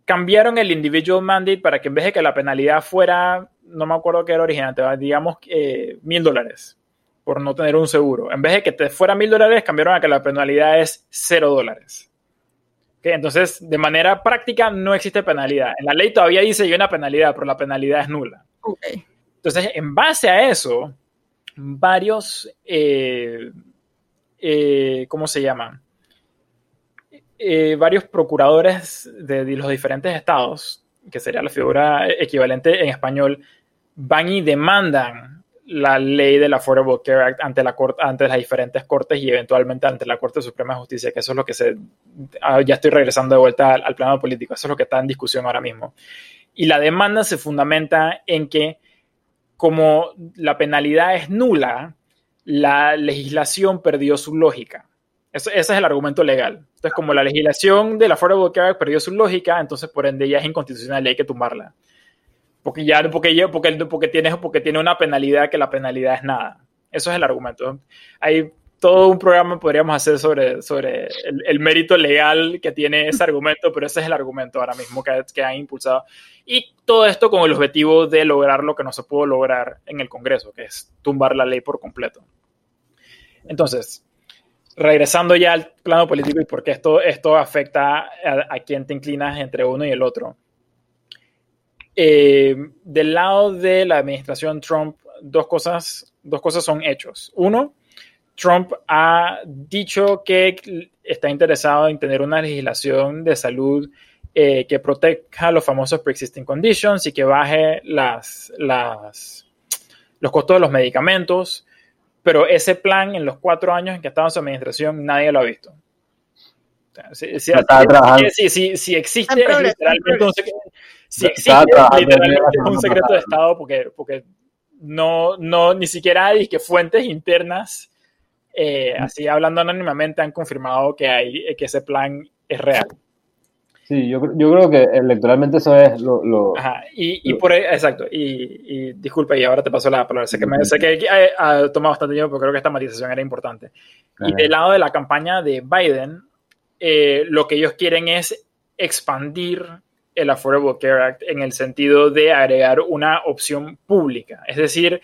cambiaron el individual mandate para que en vez de que la penalidad fuera, no me acuerdo qué era original, digamos eh, mil dólares por no tener un seguro. En vez de que te fuera mil dólares, cambiaron a que la penalidad es cero dólares. Entonces, de manera práctica, no existe penalidad. En la ley todavía dice hay una penalidad, pero la penalidad es nula. Entonces, en base a eso, varios, eh, eh, ¿cómo se llaman? Eh, varios procuradores de, los diferentes estados, que sería la figura equivalente en español, van y demandan la ley de la Affordable Care Act ante, la ante las diferentes cortes y eventualmente ante la Corte Suprema de Justicia, que eso es lo que se... Ah, ya estoy regresando de vuelta al, al plano político, eso es lo que está en discusión ahora mismo. Y la demanda se fundamenta en que como la penalidad es nula, la legislación perdió su lógica. ese es el argumento legal. Entonces, como la legislación de la Affordable Care Act perdió su lógica, entonces por ende ya es inconstitucional y hay que tumbarla. Porque ya, porque, porque, porque, tiene, porque tiene una penalidad que la penalidad es nada. Eso es el argumento. Hay todo un programa podríamos hacer sobre, sobre el, mérito legal que tiene ese argumento, pero ese es el argumento ahora mismo que, que han impulsado. Y todo esto con el objetivo de lograr lo que no se pudo lograr en el Congreso, que es tumbar la ley por completo. Entonces, regresando ya al plano político y por qué esto, esto afecta a, a quién te inclinas entre uno y el otro. Eh, del lado de la administración Trump, dos cosas, dos cosas son hechos. Uno, Trump ha dicho que está interesado en tener una legislación de salud eh, que proteja los famosos pre-existing conditions y que baje las, las, los costos de los medicamentos. Pero ese plan, en los cuatro años en que ha estado en su administración, nadie lo ha visto. si, existe, literalmente, un, si existe literalmente un secreto de Estado porque, porque no, no, ni siquiera hay que fuentes internas eh, así hablando anónimamente, han confirmado que, hay, que ese plan es real. Sí, yo, yo creo que electoralmente eso es lo... Ajá, y, y por exacto, y, y, disculpa, y ahora te paso la palabra, sé que, me, sé que ha, tomado bastante tiempo, pero creo que esta matización era importante. Y del lado de la campaña de Biden, eh, lo que ellos quieren es expandir el Affordable Care Act en el sentido de agregar una opción pública, es decir,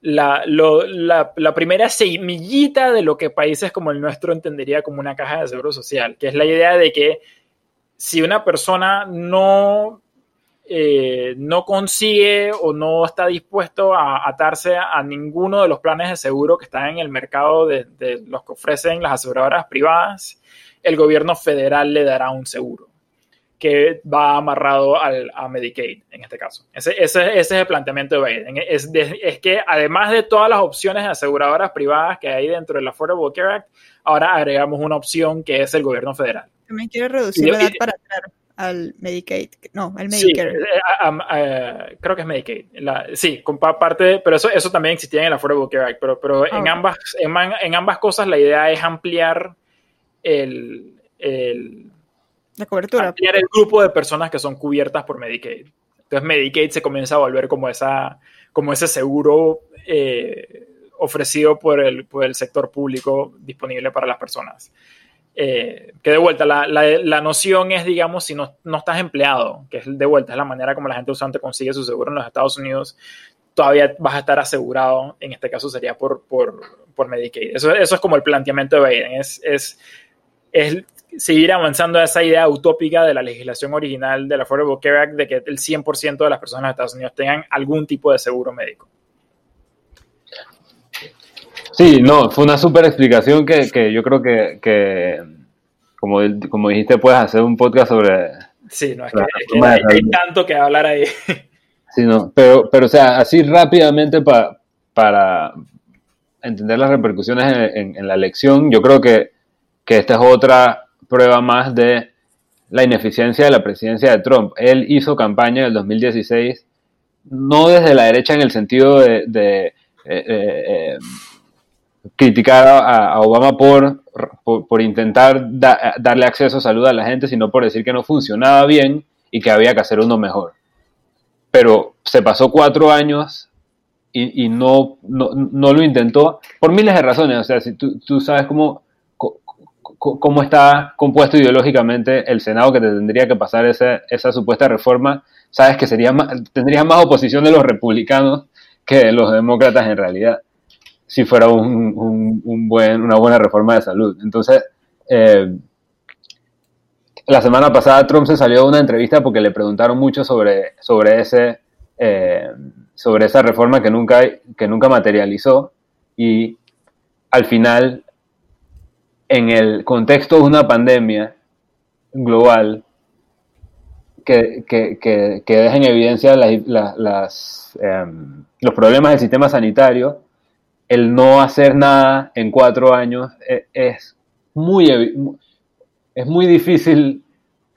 la, la, primera semillita de lo que países como el nuestro entendería como una caja de seguro social, que es la idea de que si una persona no, eh, no consigue o no está dispuesto a atarse a, ninguno de los planes de seguro que están en el mercado de, de los que ofrecen las aseguradoras privadas, el gobierno federal le dará un seguro que va amarrado al, a Medicaid, en este caso. Ese, ese, ese es el planteamiento de Biden. Es, es, que además de todas las opciones de aseguradoras privadas que hay dentro del Affordable Care Act, ahora agregamos una opción que es el gobierno federal. También quiere reducir la edad para entrar al Medicaid, no, al Medicare. Sí, eh, creo que es Medicaid. sí, con parte, pero eso, eso también existía en el Affordable Care Act, pero, pero en, ambas, en, ambas cosas la idea es ampliar el, el, la cobertura. Ampliar el grupo de personas que son cubiertas por Medicaid. Entonces Medicaid se comienza a volver como, esa, como ese seguro eh, ofrecido por el, por el sector público disponible para las personas. Eh, que de vuelta, la, la, noción es, digamos, si no, no, estás empleado, que es de vuelta, es la manera como la gente usante consigue su seguro en los Estados Unidos, todavía vas a estar asegurado, en este caso sería por, por, por Medicaid. Eso, eso, es como el planteamiento de Biden, es, es, es, seguir avanzando a esa idea utópica de la legislación original de la Affordable Care Act de que el 100% de las personas en Estados Unidos tengan algún tipo de seguro médico. Sí, no, fue una súper explicación que, que, yo creo que, que como, como, dijiste, puedes hacer un podcast sobre... Sí, no, es que, hay, tanto que hablar ahí. Sí, no, pero, pero o sea, así rápidamente para entender las repercusiones en, la elección, yo creo que, que esta es otra prueba más de la ineficiencia de la presidencia de Trump. Él hizo campaña en el 2016, no desde la derecha en el sentido de... de eh, eh, eh, criticar a, Obama por, por, intentar darle acceso a salud a la gente, sino por decir que no funcionaba bien y que había que hacer uno mejor. Pero se pasó cuatro años y, no, no, lo intentó por miles de razones. O sea, si tú, tú sabes cómo, cómo está compuesto ideológicamente el Senado que te tendría que pasar esa, supuesta reforma, sabes que sería más, tendría más oposición de los republicanos que de los demócratas en realidad si fuera una buena reforma de salud. Entonces, eh, la semana pasada Trump se salió de una entrevista porque le preguntaron mucho sobre, eh, esa reforma que nunca materializó y al final, en el contexto de una pandemia global, que, deja en evidencia las, em, los problemas del sistema sanitario, el no hacer nada en cuatro años e, es, muy, es muy difícil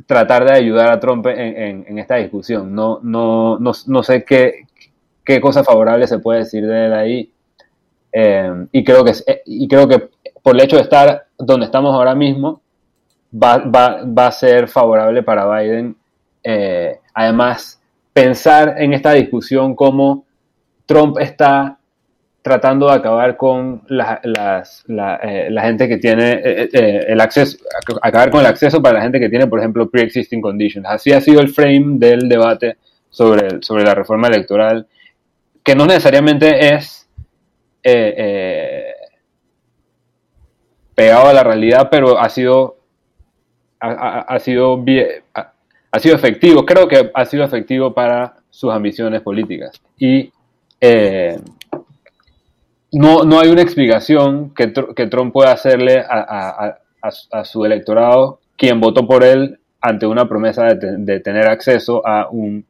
tratar de ayudar a Trump en, esta discusión. No, no, no, sé qué, qué, cosa favorable se puede decir de él ahí. Eh, y, creo que, y creo que por el hecho de estar donde estamos ahora mismo, va, va, a ser favorable para Biden. Eh, además, pensar en esta discusión como Trump está tratando de acabar con la, eh, la, gente que tiene eh, eh, el acceso, acabar con el acceso para la gente que tiene, por ejemplo, pre-existing conditions. Así ha sido el frame del debate sobre, sobre la reforma electoral, que no necesariamente es pegado a la realidad, pero ha sido, ha, sido ha, sido efectivo, creo que ha sido efectivo para sus ambiciones políticas. Y no, no hay una explicación que, que Trump pueda hacerle a, su electorado, quien votó por él ante una promesa de, tener acceso a un,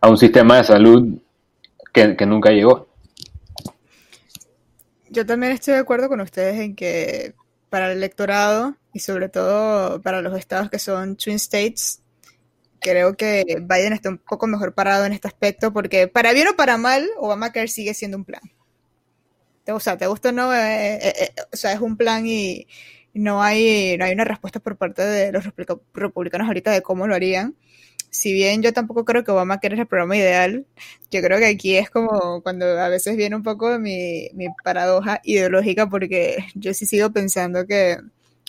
a un sistema de salud que, nunca llegó. Yo también estoy de acuerdo con ustedes en que para el electorado y sobre todo para los estados que son Twin States, creo que Biden está un poco mejor parado en este aspecto porque para bien o para mal, Obamacare sigue siendo un plan. O sea, te gusta o no, eh, eh, eh, o sea, es un plan y no hay, no hay una respuesta por parte de los republicanos ahorita de cómo lo harían. Si bien yo tampoco creo que Obamacare es el programa ideal, yo creo que aquí es como cuando a veces viene un poco mi, mi paradoja ideológica porque yo sí sigo pensando que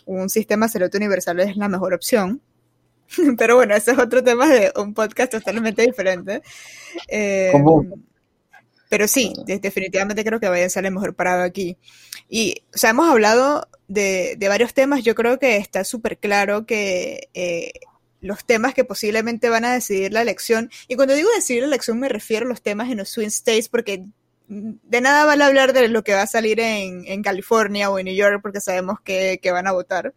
un sistema de salud universal es la mejor opción Pero bueno, ese es otro tema de un podcast totalmente diferente. Eh, pero sí, definitivamente creo que Biden sale mejor parado aquí. Y, o sea, hemos hablado de, varios temas. Yo creo que está súper claro que eh, los temas que posiblemente van a decidir la elección, y cuando digo decidir la elección me refiero a los temas en los swing states, porque de nada vale hablar de lo que va a salir en, California o en New York, porque sabemos que, que van a votar.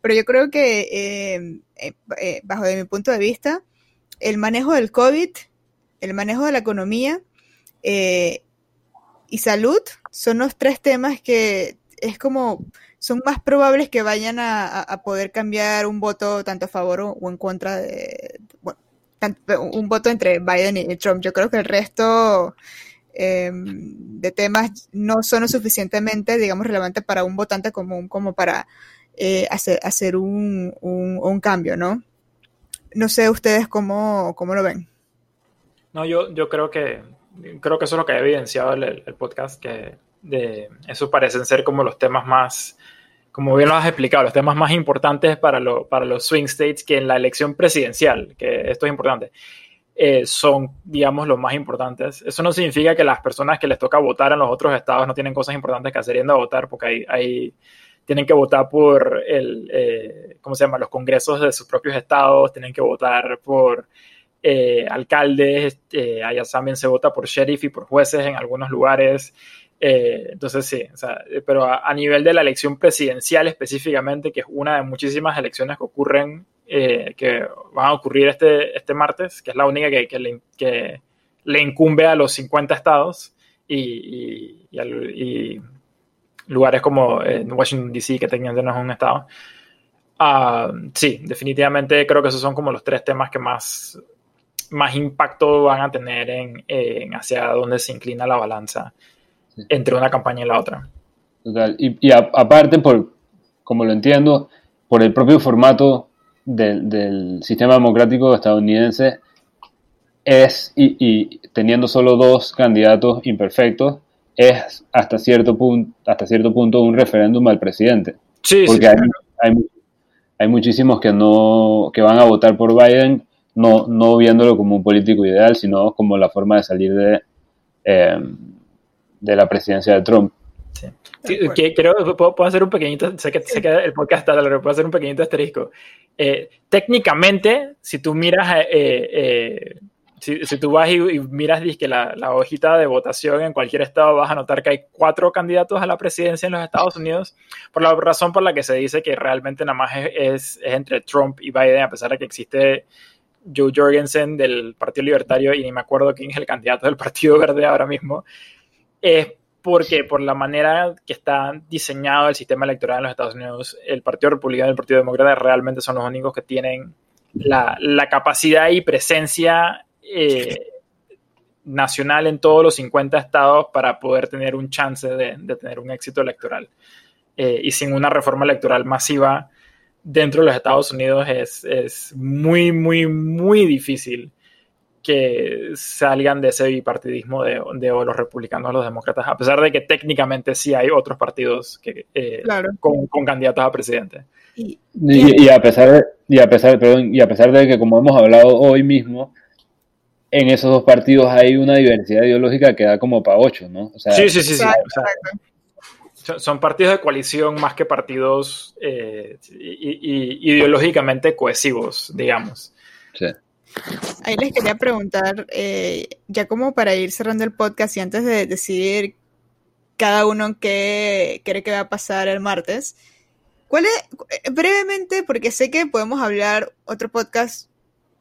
Pero yo creo que, eh, eh, eh, bajo de mi punto de vista, el manejo del COVID, el manejo de la economía y salud son los tres temas que es como son más probables que vayan a, poder cambiar un voto tanto a favor o, en contra de, bueno, un voto entre Biden y Trump. Yo creo que el resto em, de temas no son lo suficientemente, digamos, relevantes para un votante común como para eh, hacer, hacer un, un, cambio, ¿no? No sé ustedes cómo, cómo lo ven. No, yo, yo creo que creo que eso es lo que ha evidenciado el, podcast, que de, eso parecen ser como los temas más, como bien lo has explicado, los temas más importantes para, lo, para los swing states que en la elección presidencial, que esto es importante, eh, son, digamos, los más importantes. Eso no significa que las personas que les toca votar en los otros estados no tienen cosas importantes que hacer yendo a votar, porque hay, hay tienen que votar por el, eh, ¿cómo se llama?, los congresos de sus propios estados, tienen que votar por eh, alcaldes, eh, allá también se vota por sheriff y por jueces en algunos lugares. Eh, entonces sí, pero a, nivel de la elección presidencial específicamente, que es una de muchísimas elecciones que ocurren, que van a ocurrir este, este martes, que es la única que, que, le, que le, incumbe a los 50 estados y, y, lugares como Washington, D.C., que técnicamente no es un estado. Ah, sí, definitivamente creo que esos son como los tres temas que más más impacto van a tener en, hacia dónde se inclina la balanza entre una campaña y la otra. Total. Y, aparte, por, como lo entiendo, por el propio formato del, sistema democrático estadounidense, es, y, teniendo solo dos candidatos imperfectos, es hasta cierto, punto, hasta cierto punto un referéndum al presidente. Sí, Porque hay, hay, hay, muchísimos que, no, que van a votar por Biden no, no viéndolo como un político ideal, sino como la forma de salir de, eh, de la presidencia de Trump. Sí. creo que puedo, hacer un pequeñito, sé que, sé que el podcast está largo, puedo hacer un pequeñito asterisco. Eh, técnicamente, si tú miras, eh, si, si, tú vas y, miras que la, la, hojita de votación en cualquier estado, vas a notar que hay cuatro candidatos a la presidencia en los Estados Unidos, por la razón por la que se dice que realmente nada más es, es, es entre Trump y Biden, a pesar de que existe Joe Jorgensen del Partido Libertario y ni me acuerdo quién es el candidato del Partido Verde ahora mismo, es porque por la manera que está diseñado el sistema electoral en los Estados Unidos, el Partido Republicano y el Partido Demócrata realmente son los únicos que tienen la, capacidad y presencia eh, nacional en todos los 50 estados para poder tener un chance de, tener un éxito electoral. Eh, y sin una reforma electoral masiva, dentro de los Estados Unidos es, es muy, muy, muy difícil que salgan de ese bipartidismo de, de los republicanos o los demócratas, a pesar de que técnicamente sí hay otros partidos que, eh, con, con, candidatos a presidente. Y, y, a pesar de, y, a pesar, perdón, y a pesar de que, como hemos hablado hoy mismo, en esos dos partidos hay una diversidad ideológica que da como para ocho, ¿no? O sea, sí, sí, sí. sí. Son partidos de coalición más que partidos eh, ideológicamente cohesivos, digamos. Sí. Ahí les quería preguntar, eh, ya como para ir cerrando el podcast y antes de decidir cada uno qué cree que va a pasar el martes, ¿cuál es, brevemente, porque sé que podemos hablar otro podcast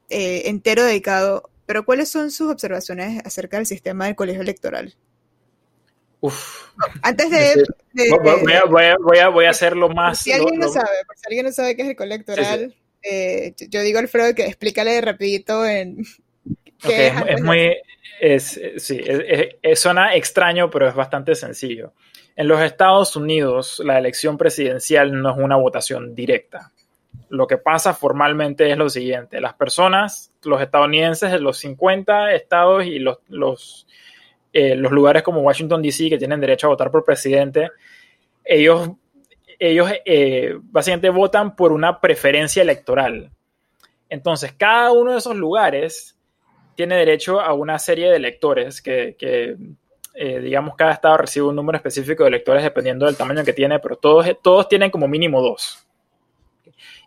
eh, entero dedicado, pero ¿cuáles son sus observaciones acerca del sistema del colegio electoral? Antes de, voy, a, voy, a, hacerlo más. Si alguien no sabe, si alguien no sabe qué es el colectoral, eh, yo digo Alfredo que explícale rapidito en. es, muy. Es, sí, es, suena extraño, pero es bastante sencillo. En los Estados Unidos, la elección presidencial no es una votación directa. Lo que pasa formalmente es lo siguiente: las personas, los estadounidenses de los 50 estados y los, los eh, los lugares como Washington, D.C., que tienen derecho a votar por presidente, ellos, ellos eh, básicamente votan por una preferencia electoral. Entonces, cada uno de esos lugares tiene derecho a una serie de electores que, eh, digamos, cada estado recibe un número específico de electores dependiendo del tamaño que tiene, pero todos, todos tienen como mínimo dos.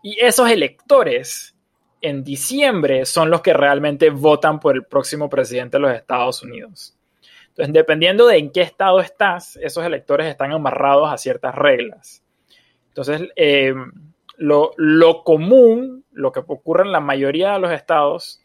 Y esos electores en diciembre son los que realmente votan por el próximo presidente de los Estados Unidos. Entonces, dependiendo de en qué estado estás, esos electores están amarrados a ciertas reglas. Entonces, eh, lo, común, lo que ocurre en la mayoría de los estados,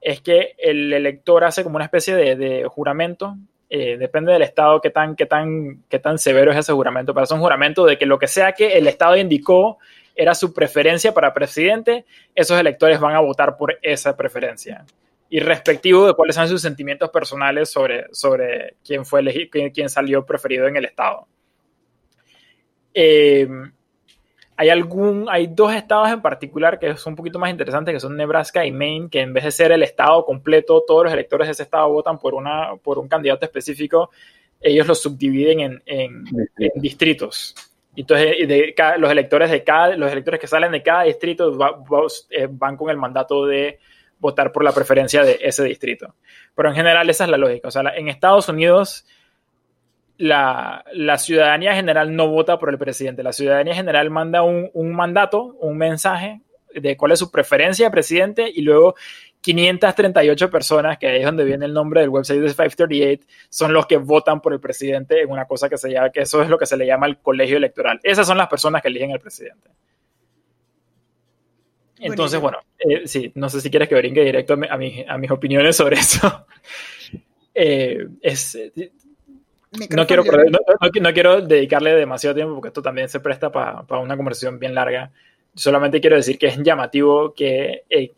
es que el elector hace como una especie de, juramento Eh, depende del Estado qué tan, qué, tan, qué tan severo es ese juramento, pero es un juramento de que lo que sea que el Estado indicó era su preferencia para presidente, esos electores van a votar por esa preferencia. Y respectivo de cuáles son sus sentimientos personales sobre, sobre quién, fue quién, salió preferido en el Estado. Eh, hay, algún, hay dos estados en particular que son un poquito más interesantes, que son Nebraska y Maine, que en vez de ser el estado completo, todos los electores de ese estado votan por, una, por un candidato específico, ellos los subdividen en, en, distritos. Entonces, de, los electores de cada, los electores que salen de cada distrito eh, van con el mandato de votar por la preferencia de ese distrito. Pero en general esa es la lógica. O sea, en Estados Unidos la, ciudadanía general no vota por el presidente. La ciudadanía general manda un, mandato, un mensaje de cuál es su preferencia de presidente y luego 538 personas, que ahí es donde viene el nombre del website de 538, son los que votan por el presidente en una cosa que se llama, que eso es lo que se le llama el colegio electoral. Esas son las personas que eligen al presidente. Entonces, bueno, eh, sí, no sé si quieres que brinque directo a, a, mis opiniones sobre eso. Eh, es, no quiero, no, quiero dedicarle demasiado tiempo porque esto también se presta para una conversación bien larga. Solamente quiero decir que es llamativo que eh,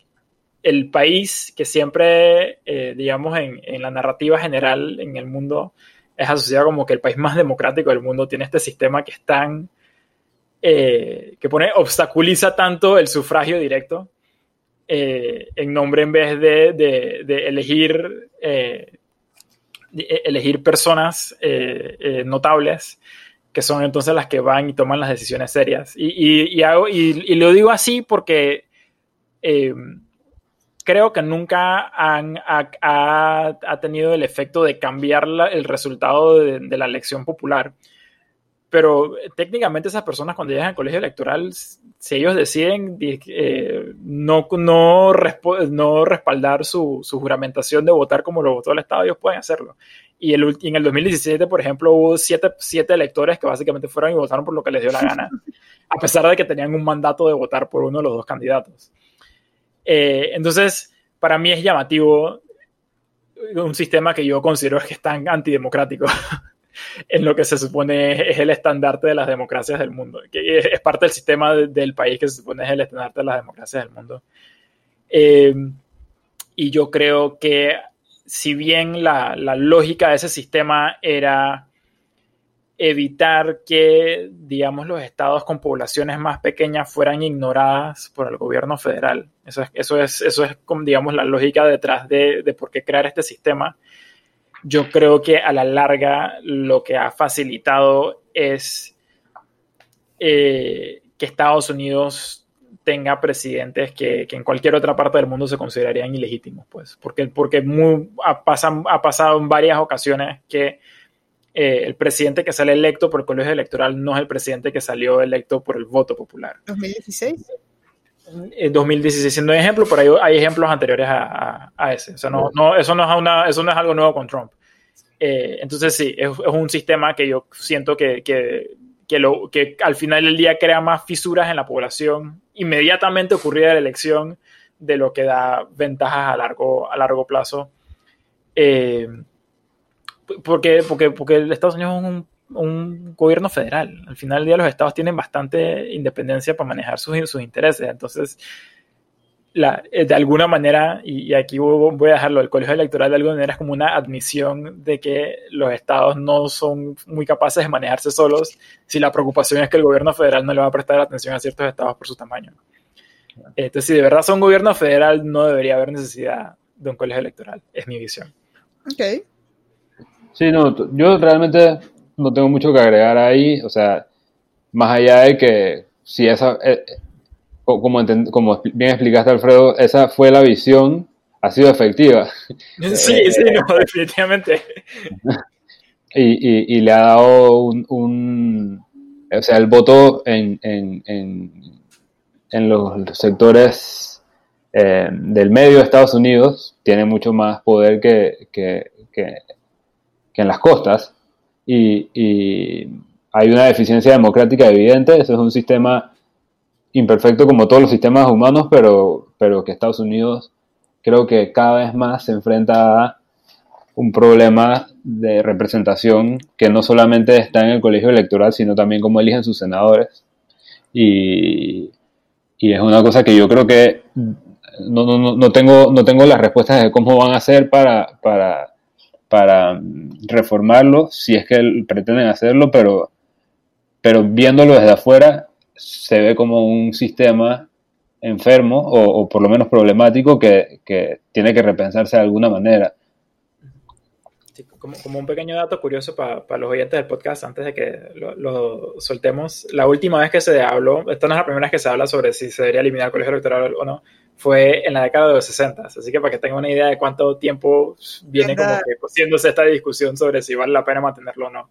el país que siempre, eh, digamos, en, en, la narrativa general en el mundo es asociado como que el país más democrático del mundo tiene este sistema que es tan, eh, que pone, obstaculiza tanto el sufragio directo en nombre en vez de, de, de elegir elegir personas eh, eh, notables que son entonces las que van y toman las decisiones serias. Y, hago, y, lo digo así porque eh, creo que nunca han, ha, tenido el efecto de cambiar el resultado de, la elección popular. Pero técnicamente esas personas cuando llegan al colegio electoral, si ellos deciden no, no, no, respaldar su, su, juramentación de votar como lo votó el Estado, ellos pueden hacerlo. Y el, en el 2017, por ejemplo, hubo siete, siete, electores que básicamente fueron y votaron por lo que les dio la gana, a pesar de que tenían un mandato de votar por uno de los dos candidatos. Eh, entonces, para mí es llamativo un sistema que yo considero que es tan antidemocrático. en lo que se supone es el estandarte de las democracias del mundo, que es parte del sistema del país que se supone es el estandarte de las democracias del mundo. Eh, y yo creo que si bien la, lógica de ese sistema era evitar que, digamos, los estados con poblaciones más pequeñas fueran ignoradas por el gobierno federal. Eso es, eso es, eso es digamos, la lógica detrás de, de por qué crear este sistema yo creo que a la larga lo que ha facilitado es eh, que Estados Unidos tenga presidentes que, en cualquier otra parte del mundo se considerarían ilegítimos, pues, porque, porque muy, ha, ha pasado en varias ocasiones que eh, el presidente que sale electo por el colegio electoral no es el presidente que salió electo por el voto popular. ¿2016? En 2016 siendo ejemplo, pero hay, ejemplos anteriores a, ese. no, no, eso, no es una, eso no es algo nuevo con Trump. Eh, entonces sí, es, un sistema que yo siento que, que, que, lo, que al final del día crea más fisuras en la población inmediatamente ocurrida la elección de lo que da ventajas a largo, a largo plazo. Eh, porque, porque, porque Estados Unidos es un un gobierno federal. Al final del día los estados tienen bastante independencia para manejar sus, sus intereses. Entonces, la, eh, de alguna manera, y, aquí voy a dejarlo, el colegio electoral de alguna manera es como una admisión de que los estados no son muy capaces de manejarse solos si la preocupación es que el gobierno federal no le va a prestar atención a ciertos estados por su tamaño. Entonces, si de verdad son gobierno federal, no debería haber necesidad de un colegio electoral, es mi visión. Ok. Sí, no, yo realmente no tengo mucho que agregar ahí, o sea, más allá de que si esa, eh, como, como bien explicaste Alfredo, esa fue la visión, ha sido efectiva. Sí, sí, no, definitivamente. Y, y, le ha dado un, o sea, el voto en, en, en, los sectores eh, del medio de Estados Unidos tiene mucho más poder que, que, que, que en las costas y, hay una deficiencia democrática evidente. Ese es un sistema imperfecto como todos los sistemas humanos, pero, pero que Estados Unidos creo que cada vez más se enfrenta a un problema de representación que no solamente está en el colegio electoral, sino también cómo eligen sus senadores. Y, y es una cosa que yo creo que no, no, no, tengo, no tengo las respuestas de cómo van a hacer para, para, para reformarlo, si es que pretenden hacerlo, pero, pero viéndolo desde afuera se ve como un sistema enfermo o, por lo menos problemático que, que, tiene que repensarse de alguna manera. como, un pequeño dato curioso para los oyentes del podcast, antes de que lo, lo, soltemos, la última vez que se habló, esta no es la primera vez que se habla sobre si se debería eliminar el colegio electoral o no, fue en la década de los 60. Así que para que tengan una idea de cuánto tiempo viene como que cociéndose esta discusión sobre si vale la pena mantenerlo o no.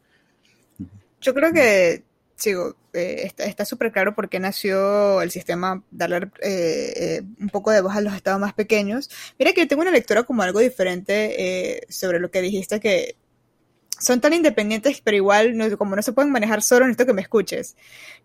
Yo creo que sigo, eh, está súper claro por qué nació el sistema darle eh, eh, un poco de voz a los estados más pequeños. Mira que yo tengo una lectura como algo diferente sobre lo que dijiste que son tan independientes, pero igual como no se pueden manejar solo, necesito que me escuches.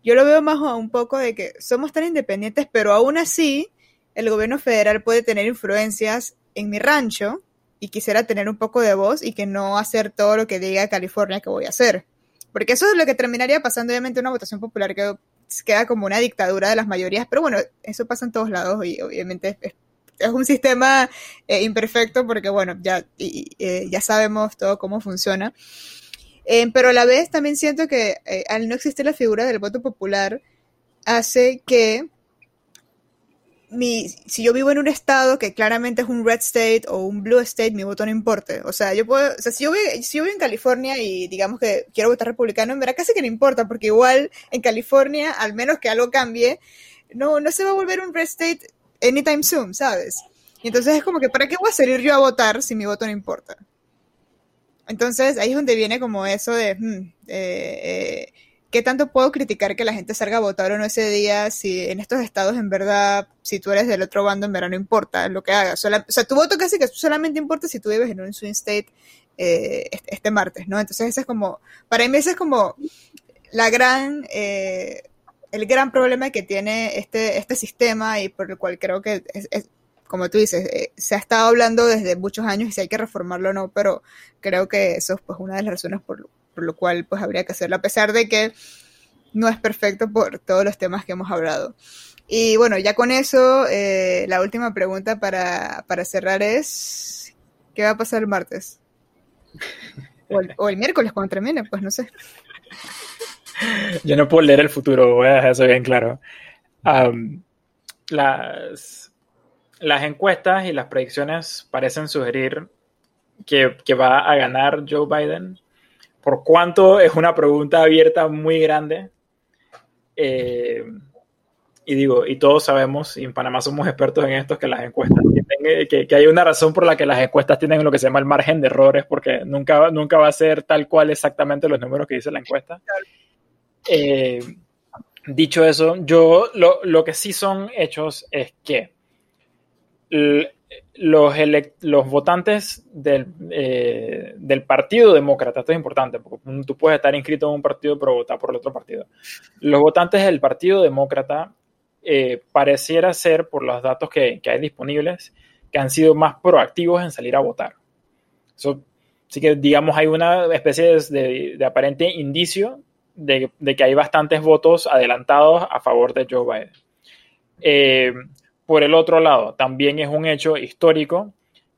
Yo lo veo más un poco de que somos tan independientes, pero aún así el gobierno federal puede tener influencias en mi rancho y quisiera tener un poco de voz y que no hacer todo lo que diga California que voy a hacer. Porque eso es lo que terminaría pasando, obviamente, una votación popular que queda como una dictadura de las mayorías, pero bueno, eso pasa en todos lados y obviamente es, un sistema eh, imperfecto porque, bueno, ya, eh, ya sabemos todo cómo funciona. Eh, pero a la vez también siento que al no existir la figura del voto popular, hace que mi, si yo vivo en un estado que claramente es un red state o un blue state, mi voto no importe. O sea, yo puedo, o sea, si yo, si yo vivo en California y digamos que quiero votar republicano, en verdad casi que no importa, porque igual en California, al menos que algo cambie, no, no se va a volver un red state anytime soon, ¿sabes? Y entonces es como que, ¿para qué voy a salir yo a votar si mi voto no importa? Entonces ahí es donde viene como eso de, hmm, eh, eh, ¿qué tanto puedo criticar que la gente salga a votar o no ese día si en estos estados en verdad, si tú eres del otro bando, en verdad no importa lo que hagas? o sea, tu voto casi que solamente importa si tú vives en un swing state eh, este, martes, ¿no? Entonces ese es como, para mí ese es como la gran, eh, el gran problema que tiene este, este sistema y por el cual creo que es, como tú dices, eh, se ha estado hablando desde muchos años y si hay que reformarlo o no, pero creo que eso es pues una de las razones por, por lo cual pues habría que hacerlo, a pesar de que no es perfecto por todos los temas que hemos hablado. Y bueno, ya con eso, eh, la última pregunta para, cerrar es, ¿qué va a pasar el martes? O el, miércoles cuando termine, pues no sé. Yo no puedo leer el futuro, voy a dejar eso bien claro. las, las encuestas y las predicciones parecen sugerir que, que va a ganar Joe Biden por cuánto es una pregunta abierta muy grande. Eh, y digo, y todos sabemos, y en Panamá somos expertos en esto, que las encuestas tienen, eh, que, que, hay una razón por la que las encuestas tienen lo que se llama el margen de errores, porque nunca, nunca va a ser tal cual exactamente los números que dice la encuesta. Eh, dicho eso, yo lo, lo, que sí son hechos es que los, los votantes del, eh, del, Partido Demócrata, esto es importante, porque tú puedes estar inscrito en un partido pero votar por el otro partido. Los votantes del Partido Demócrata eh, pareciera ser, por los datos que, que, hay disponibles, que han sido más proactivos en salir a votar. Eso, que, digamos, hay una especie de, de aparente indicio de, de, que hay bastantes votos adelantados a favor de Joe Biden. Eh, por el otro lado, también es un hecho histórico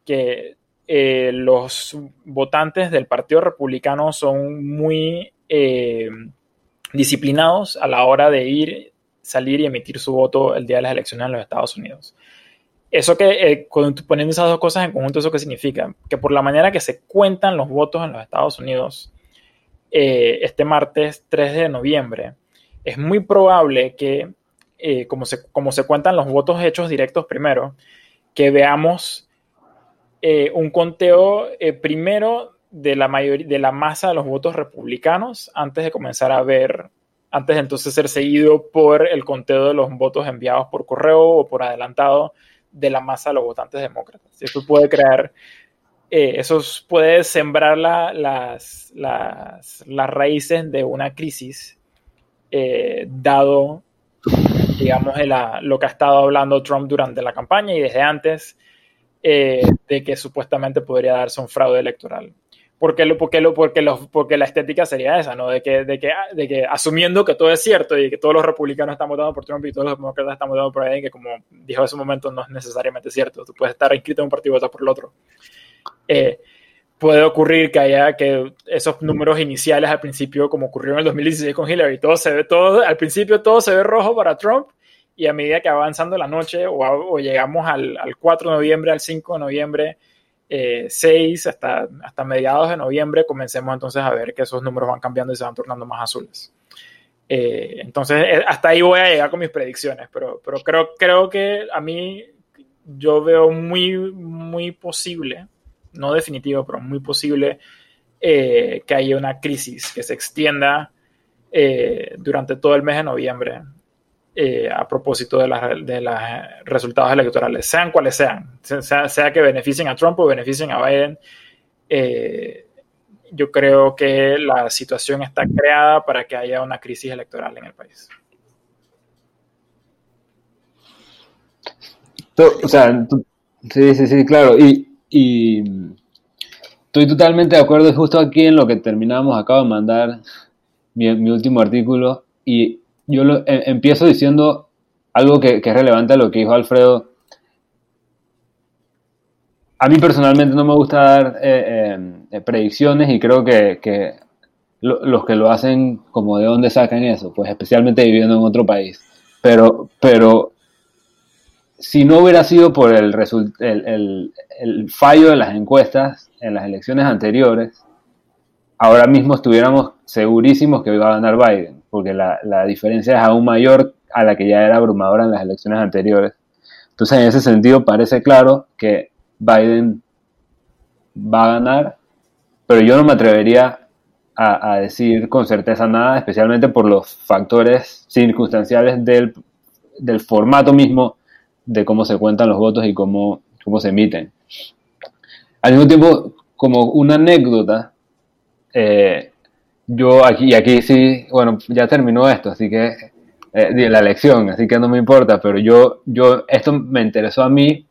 que eh, los votantes del Partido Republicano son muy eh, disciplinados a la hora de ir, salir y emitir su voto el día de las elecciones en los Estados Unidos. Eso que, eh, poniendo esas dos cosas en conjunto, ¿eso qué significa? Que por la manera que se cuentan los votos en los Estados Unidos este martes 3 de noviembre, es muy probable que eh, como, se, como se cuentan los votos hechos directos primero, que veamos eh, un conteo eh, primero de la, mayoría, de la masa de los votos republicanos antes de comenzar a ver, antes de entonces ser seguido por el conteo de los votos enviados por correo o por adelantado de la masa de los votantes demócratas. Eso puede crear, eso puede sembrar las, las, las, raíces de una crisis, dado digamos, lo que ha estado hablando Trump durante la campaña y desde antes, eh, de que supuestamente podría darse un fraude electoral. Porque, lo, porque, lo, porque, los, porque la estética sería esa, ¿no? De que, de, que, de que asumiendo que todo es cierto y que todos los republicanos están votando por Trump y todos los demócratas están votando por Biden, que como dijo en ese momento no es necesariamente cierto. Tú puedes estar inscrito en un partido y votar por el otro. Eh, puede ocurrir que haya que esos números iniciales al principio, como ocurrió en el 2016 con Hillary, todo se ve todo, al principio todo se ve rojo para Trump y a medida que avanzando la noche o, llegamos al, al, 4 de noviembre, al 5 de noviembre, eh, 6 hasta, hasta mediados de noviembre, comencemos entonces a ver que esos números van cambiando y se van tornando más azules. Eh, entonces, eh, hasta ahí voy a llegar con mis predicciones, pero, pero creo, creo que a mí yo veo muy, muy posible, no definitivo, pero muy posible eh, que haya una crisis que se extienda eh, durante todo el mes de noviembre eh, a propósito de, los resultados electorales, sean cuales sean, sea, que beneficien a Trump o beneficien a Biden. Yo creo que la situación está creada para que haya una crisis electoral en el país. O sea, sí, sí, sí, claro. Y, y, estoy totalmente de acuerdo justo aquí en lo que terminamos. Acabo de mandar mi, mi último artículo y yo lo, eh, empiezo diciendo algo que, que, es relevante a lo que dijo Alfredo. A mí personalmente no me gusta dar eh, eh, predicciones y creo que, que lo, los que lo hacen como de dónde sacan eso, pues especialmente viviendo en otro país. Pero, pero si no hubiera sido por el, el, el, fallo de las encuestas en las elecciones anteriores, ahora mismo estuviéramos segurísimos que iba a ganar Biden porque la, diferencia es aún mayor a la que ya era abrumadora en las elecciones anteriores. Entonces, en ese sentido, parece claro que Biden va a ganar, pero yo no me atrevería a, decir con certeza nada, especialmente por los factores circunstanciales del, formato mismo de cómo se cuentan los votos y cómo, cómo se emiten. Al mismo tiempo, como una anécdota, eh, yo aquí, aquí sí, bueno, ya terminó esto, así que eh, la lección, así que no me importa, pero yo, yo, esto me interesó a mí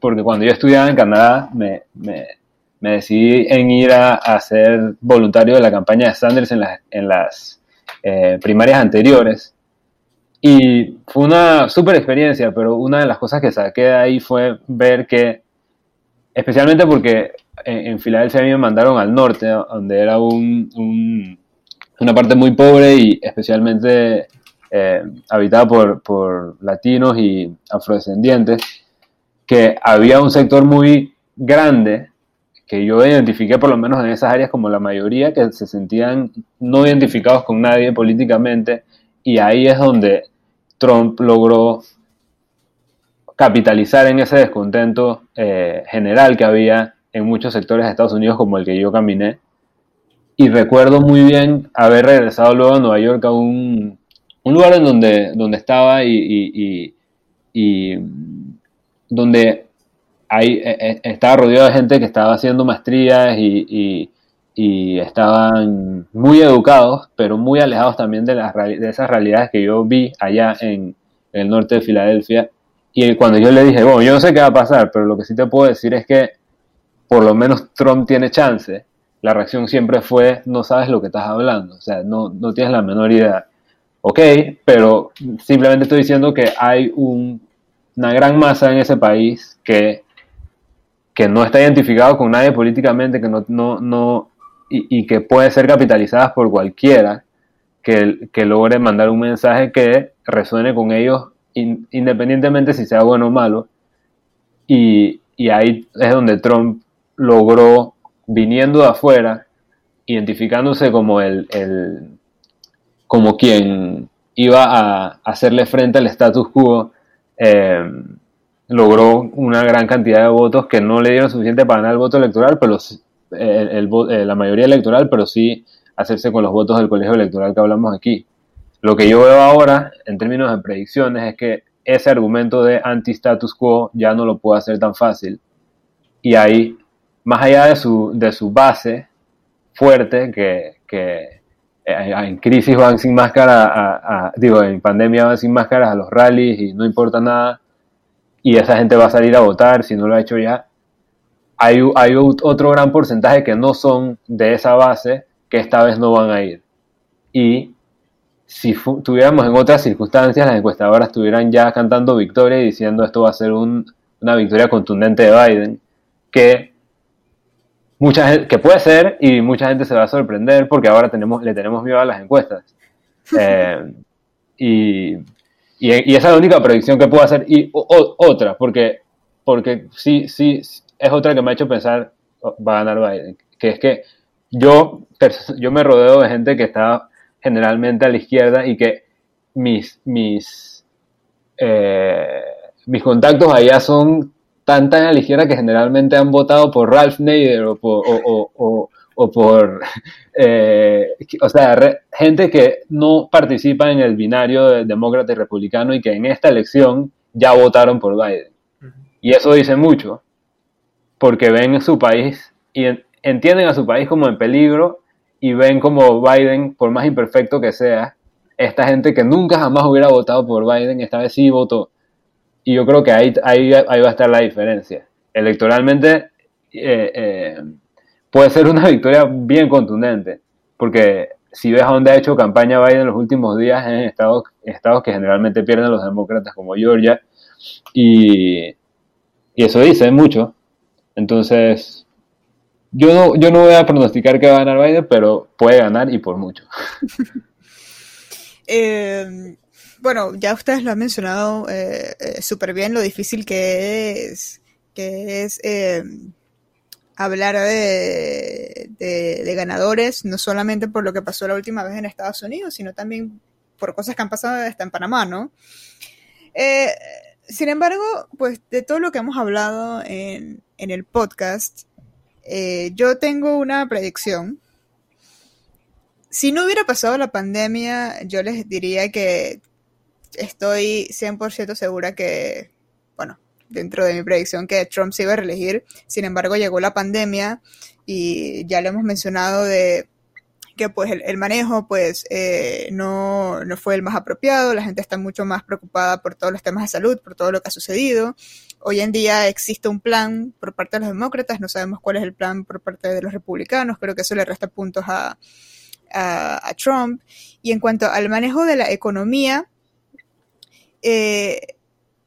porque cuando yo estudiaba en Canadá me, me, me decidí en ir a, a, ser voluntario de la campaña de Sanders en las, en las eh, primarias anteriores. Y fue una súper experiencia, pero una de las cosas que saqué de ahí fue ver que, especialmente porque en, Filadelfia a mí me mandaron al norte, donde era un, un, una parte muy pobre y especialmente eh, habitada por, por, latinos y afrodescendientes, que había un sector muy grande que yo identifiqué por lo menos en esas áreas como la mayoría que se sentían no identificados con nadie políticamente y ahí es donde Trump logró capitalizar en ese descontento eh, general que había en muchos sectores de Estados Unidos como el que yo caminé. Y recuerdo muy bien haber regresado luego a Nueva York a un, un lugar en donde, donde estaba y, y, donde ahí, e, e, estaba rodeado de gente que estaba haciendo maestrías y, estaban muy educados, pero muy alejados también de, las, de esas realidades que yo vi allá en, el norte de Filadelfia. Y cuando yo le dije, bueno, yo no sé qué va a pasar, pero lo que sí te puedo decir es que por lo menos Trump tiene chance, la reacción siempre fue, no sabes lo que estás hablando, o sea, no, no tienes la menor idea. Ok, pero simplemente estoy diciendo que hay un, una gran masa en ese país que, que no está identificado con nadie políticamente, que no, no y, que puede ser capitalizadas por cualquiera que, que logre mandar un mensaje que resuene con ellos in, independientemente si sea bueno o malo. Y, y ahí es donde Trump logró, viniendo de afuera, identificándose como el, el como quien iba a hacerle frente al status quo, eh, logró una gran cantidad de votos que no le dieron suficiente para ganar el voto electoral, pero el, el, la mayoría electoral, pero sí hacerse con los votos del colegio electoral que hablamos aquí. Lo que yo veo ahora, en términos de predicciones, es que ese argumento de anti-status quo ya no lo puede hacer tan fácil. Y ahí más allá de su, de su base fuerte, que, que eh, en crisis van sin máscara, a, a, digo, en pandemia van sin máscaras a los rallies y no importa nada, y esa gente va a salir a votar si no lo ha hecho ya, hay, hay otro gran porcentaje que no son de esa base que esta vez no van a ir. Y si tuviéramos en otras circunstancias, las encuestadoras estuvieran ya cantando victoria y diciendo esto va a ser una victoria contundente de Biden, que mucha que puede ser y mucha gente se va a sorprender porque ahora tenemos, le tenemos miedo a las encuestas. Eh, y, y, esa es la única predicción que puedo hacer. Y otra, porque, porque sí, sí, es otra que me ha hecho pensar oh, va a ganar Biden, que es que yo, yo me rodeo de gente que está generalmente a la izquierda y que mis, mis, eh, mis contactos allá son tan tan a la izquierda que generalmente han votado por Ralph Nader o por, o, por eh, o sea, gente que no participa en el binario de demócrata y republicano y que en esta elección ya votaron por Biden. Y eso dice mucho, porque ven su país y entienden a su país como en peligro y ven como Biden, por más imperfecto que sea, esta gente que nunca jamás hubiera votado por Biden, esta vez sí votó. Y yo creo que ahí, ahí, ahí va a estar la diferencia. Electoralmente eh, eh, puede ser una victoria bien contundente, porque si ves a dónde ha hecho campaña Biden en los últimos días en estados, estados que generalmente pierden los demócratas como Georgia, y, y eso dice mucho. Entonces, yo no, yo no voy a pronosticar que va a ganar Biden, pero puede ganar y por mucho. Em, bueno, ya ustedes lo han mencionado eh, eh, súper bien lo difícil que es, que es em, hablar de, de, ganadores, no solamente por lo que pasó la última vez en Estados Unidos, sino también por cosas que han pasado hasta en Panamá, ¿no? Eh, sin embargo, pues de todo lo que hemos hablado en, en el podcast, eh, yo tengo una predicción. Si no hubiera pasado la pandemia, yo les diría que estoy 100% segura que, bueno, dentro de mi predicción que Trump se iba a reelegir. Sin embargo, llegó la pandemia y ya lo hemos mencionado de que pues el, manejo pues eh, no, no, fue el más apropiado, la gente está mucho más preocupada por todos los temas de salud, por todo lo que ha sucedido. Hoy en día existe un plan por parte de los demócratas, no sabemos cuál es el plan por parte de los republicanos, creo que eso le resta puntos a, Trump. Y en cuanto al manejo de la economía, eh,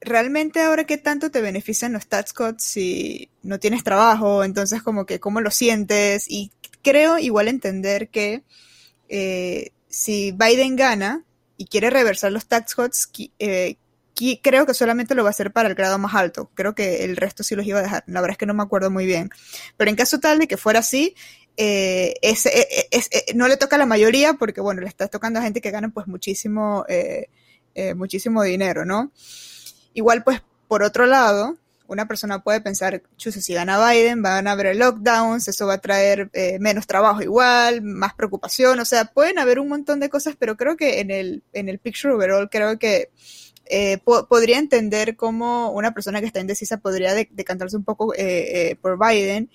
realmente ahora qué tanto te benefician los tax cuts si no tienes trabajo, entonces como que cómo lo sientes y creo igual entender que eh, si Biden gana y quiere reversar los tax cuts, eh, creo que solamente lo va a hacer para el grado más alto. Creo que el resto sí los iba a dejar. La verdad es que no me acuerdo muy bien. Pero en caso tal de que fuera así, eh, no le toca a la mayoría porque, bueno, le está tocando a gente que gana pues muchísimo, muchísimo dinero, ¿no? Igual pues, por otro lado, una persona puede pensar, chuso, si gana Biden, van a haber lockdowns, eso va a traer eh, menos trabajo igual, más preocupación, o sea, pueden haber un montón de cosas, pero creo que en el, en el picture overall, creo que eh, podría entender cómo una persona que está indecisa podría decantarse un poco eh, por Biden.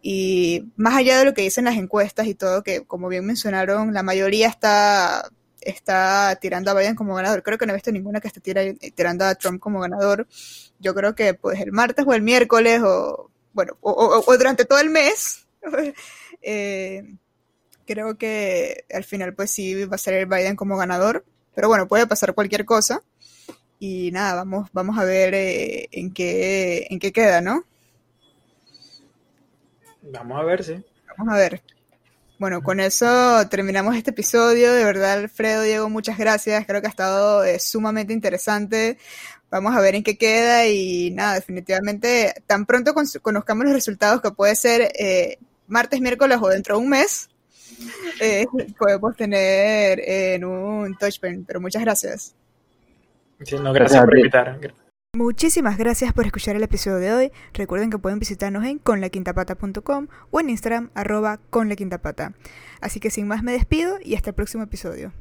Y más allá de lo que dicen las encuestas y todo, que como bien mencionaron, la mayoría está está tirando a Biden como ganador. Creo que no he visto ninguna que esté tirando a Trump como ganador. Yo creo que pues el martes o el miércoles o, bueno, o, durante todo el mes, eh, creo que al final pues sí va a ser el Biden como ganador. Pero bueno, puede pasar cualquier cosa. Y nada, vamos, vamos a ver eh, en, qué, en qué queda, ¿no? Vamos a ver, sí. Vamos a ver. Bueno, con eso terminamos este episodio. De verdad, Alfredo, Diego, muchas gracias. Creo que ha estado eh, sumamente interesante. Vamos a ver en qué queda y nada, definitivamente, tan pronto conozcamos los resultados que puede ser eh, martes, miércoles o dentro de un mes, eh, podemos tener en un touchpen. Pero muchas gracias. Sí, no, gracias por invitar. Muchísimas gracias por escuchar el episodio de hoy. Recuerden que pueden visitarnos en conlaquintapata.com o en Instagram arroba conlaquintapata. Así que sin más me despido y hasta el próximo episodio.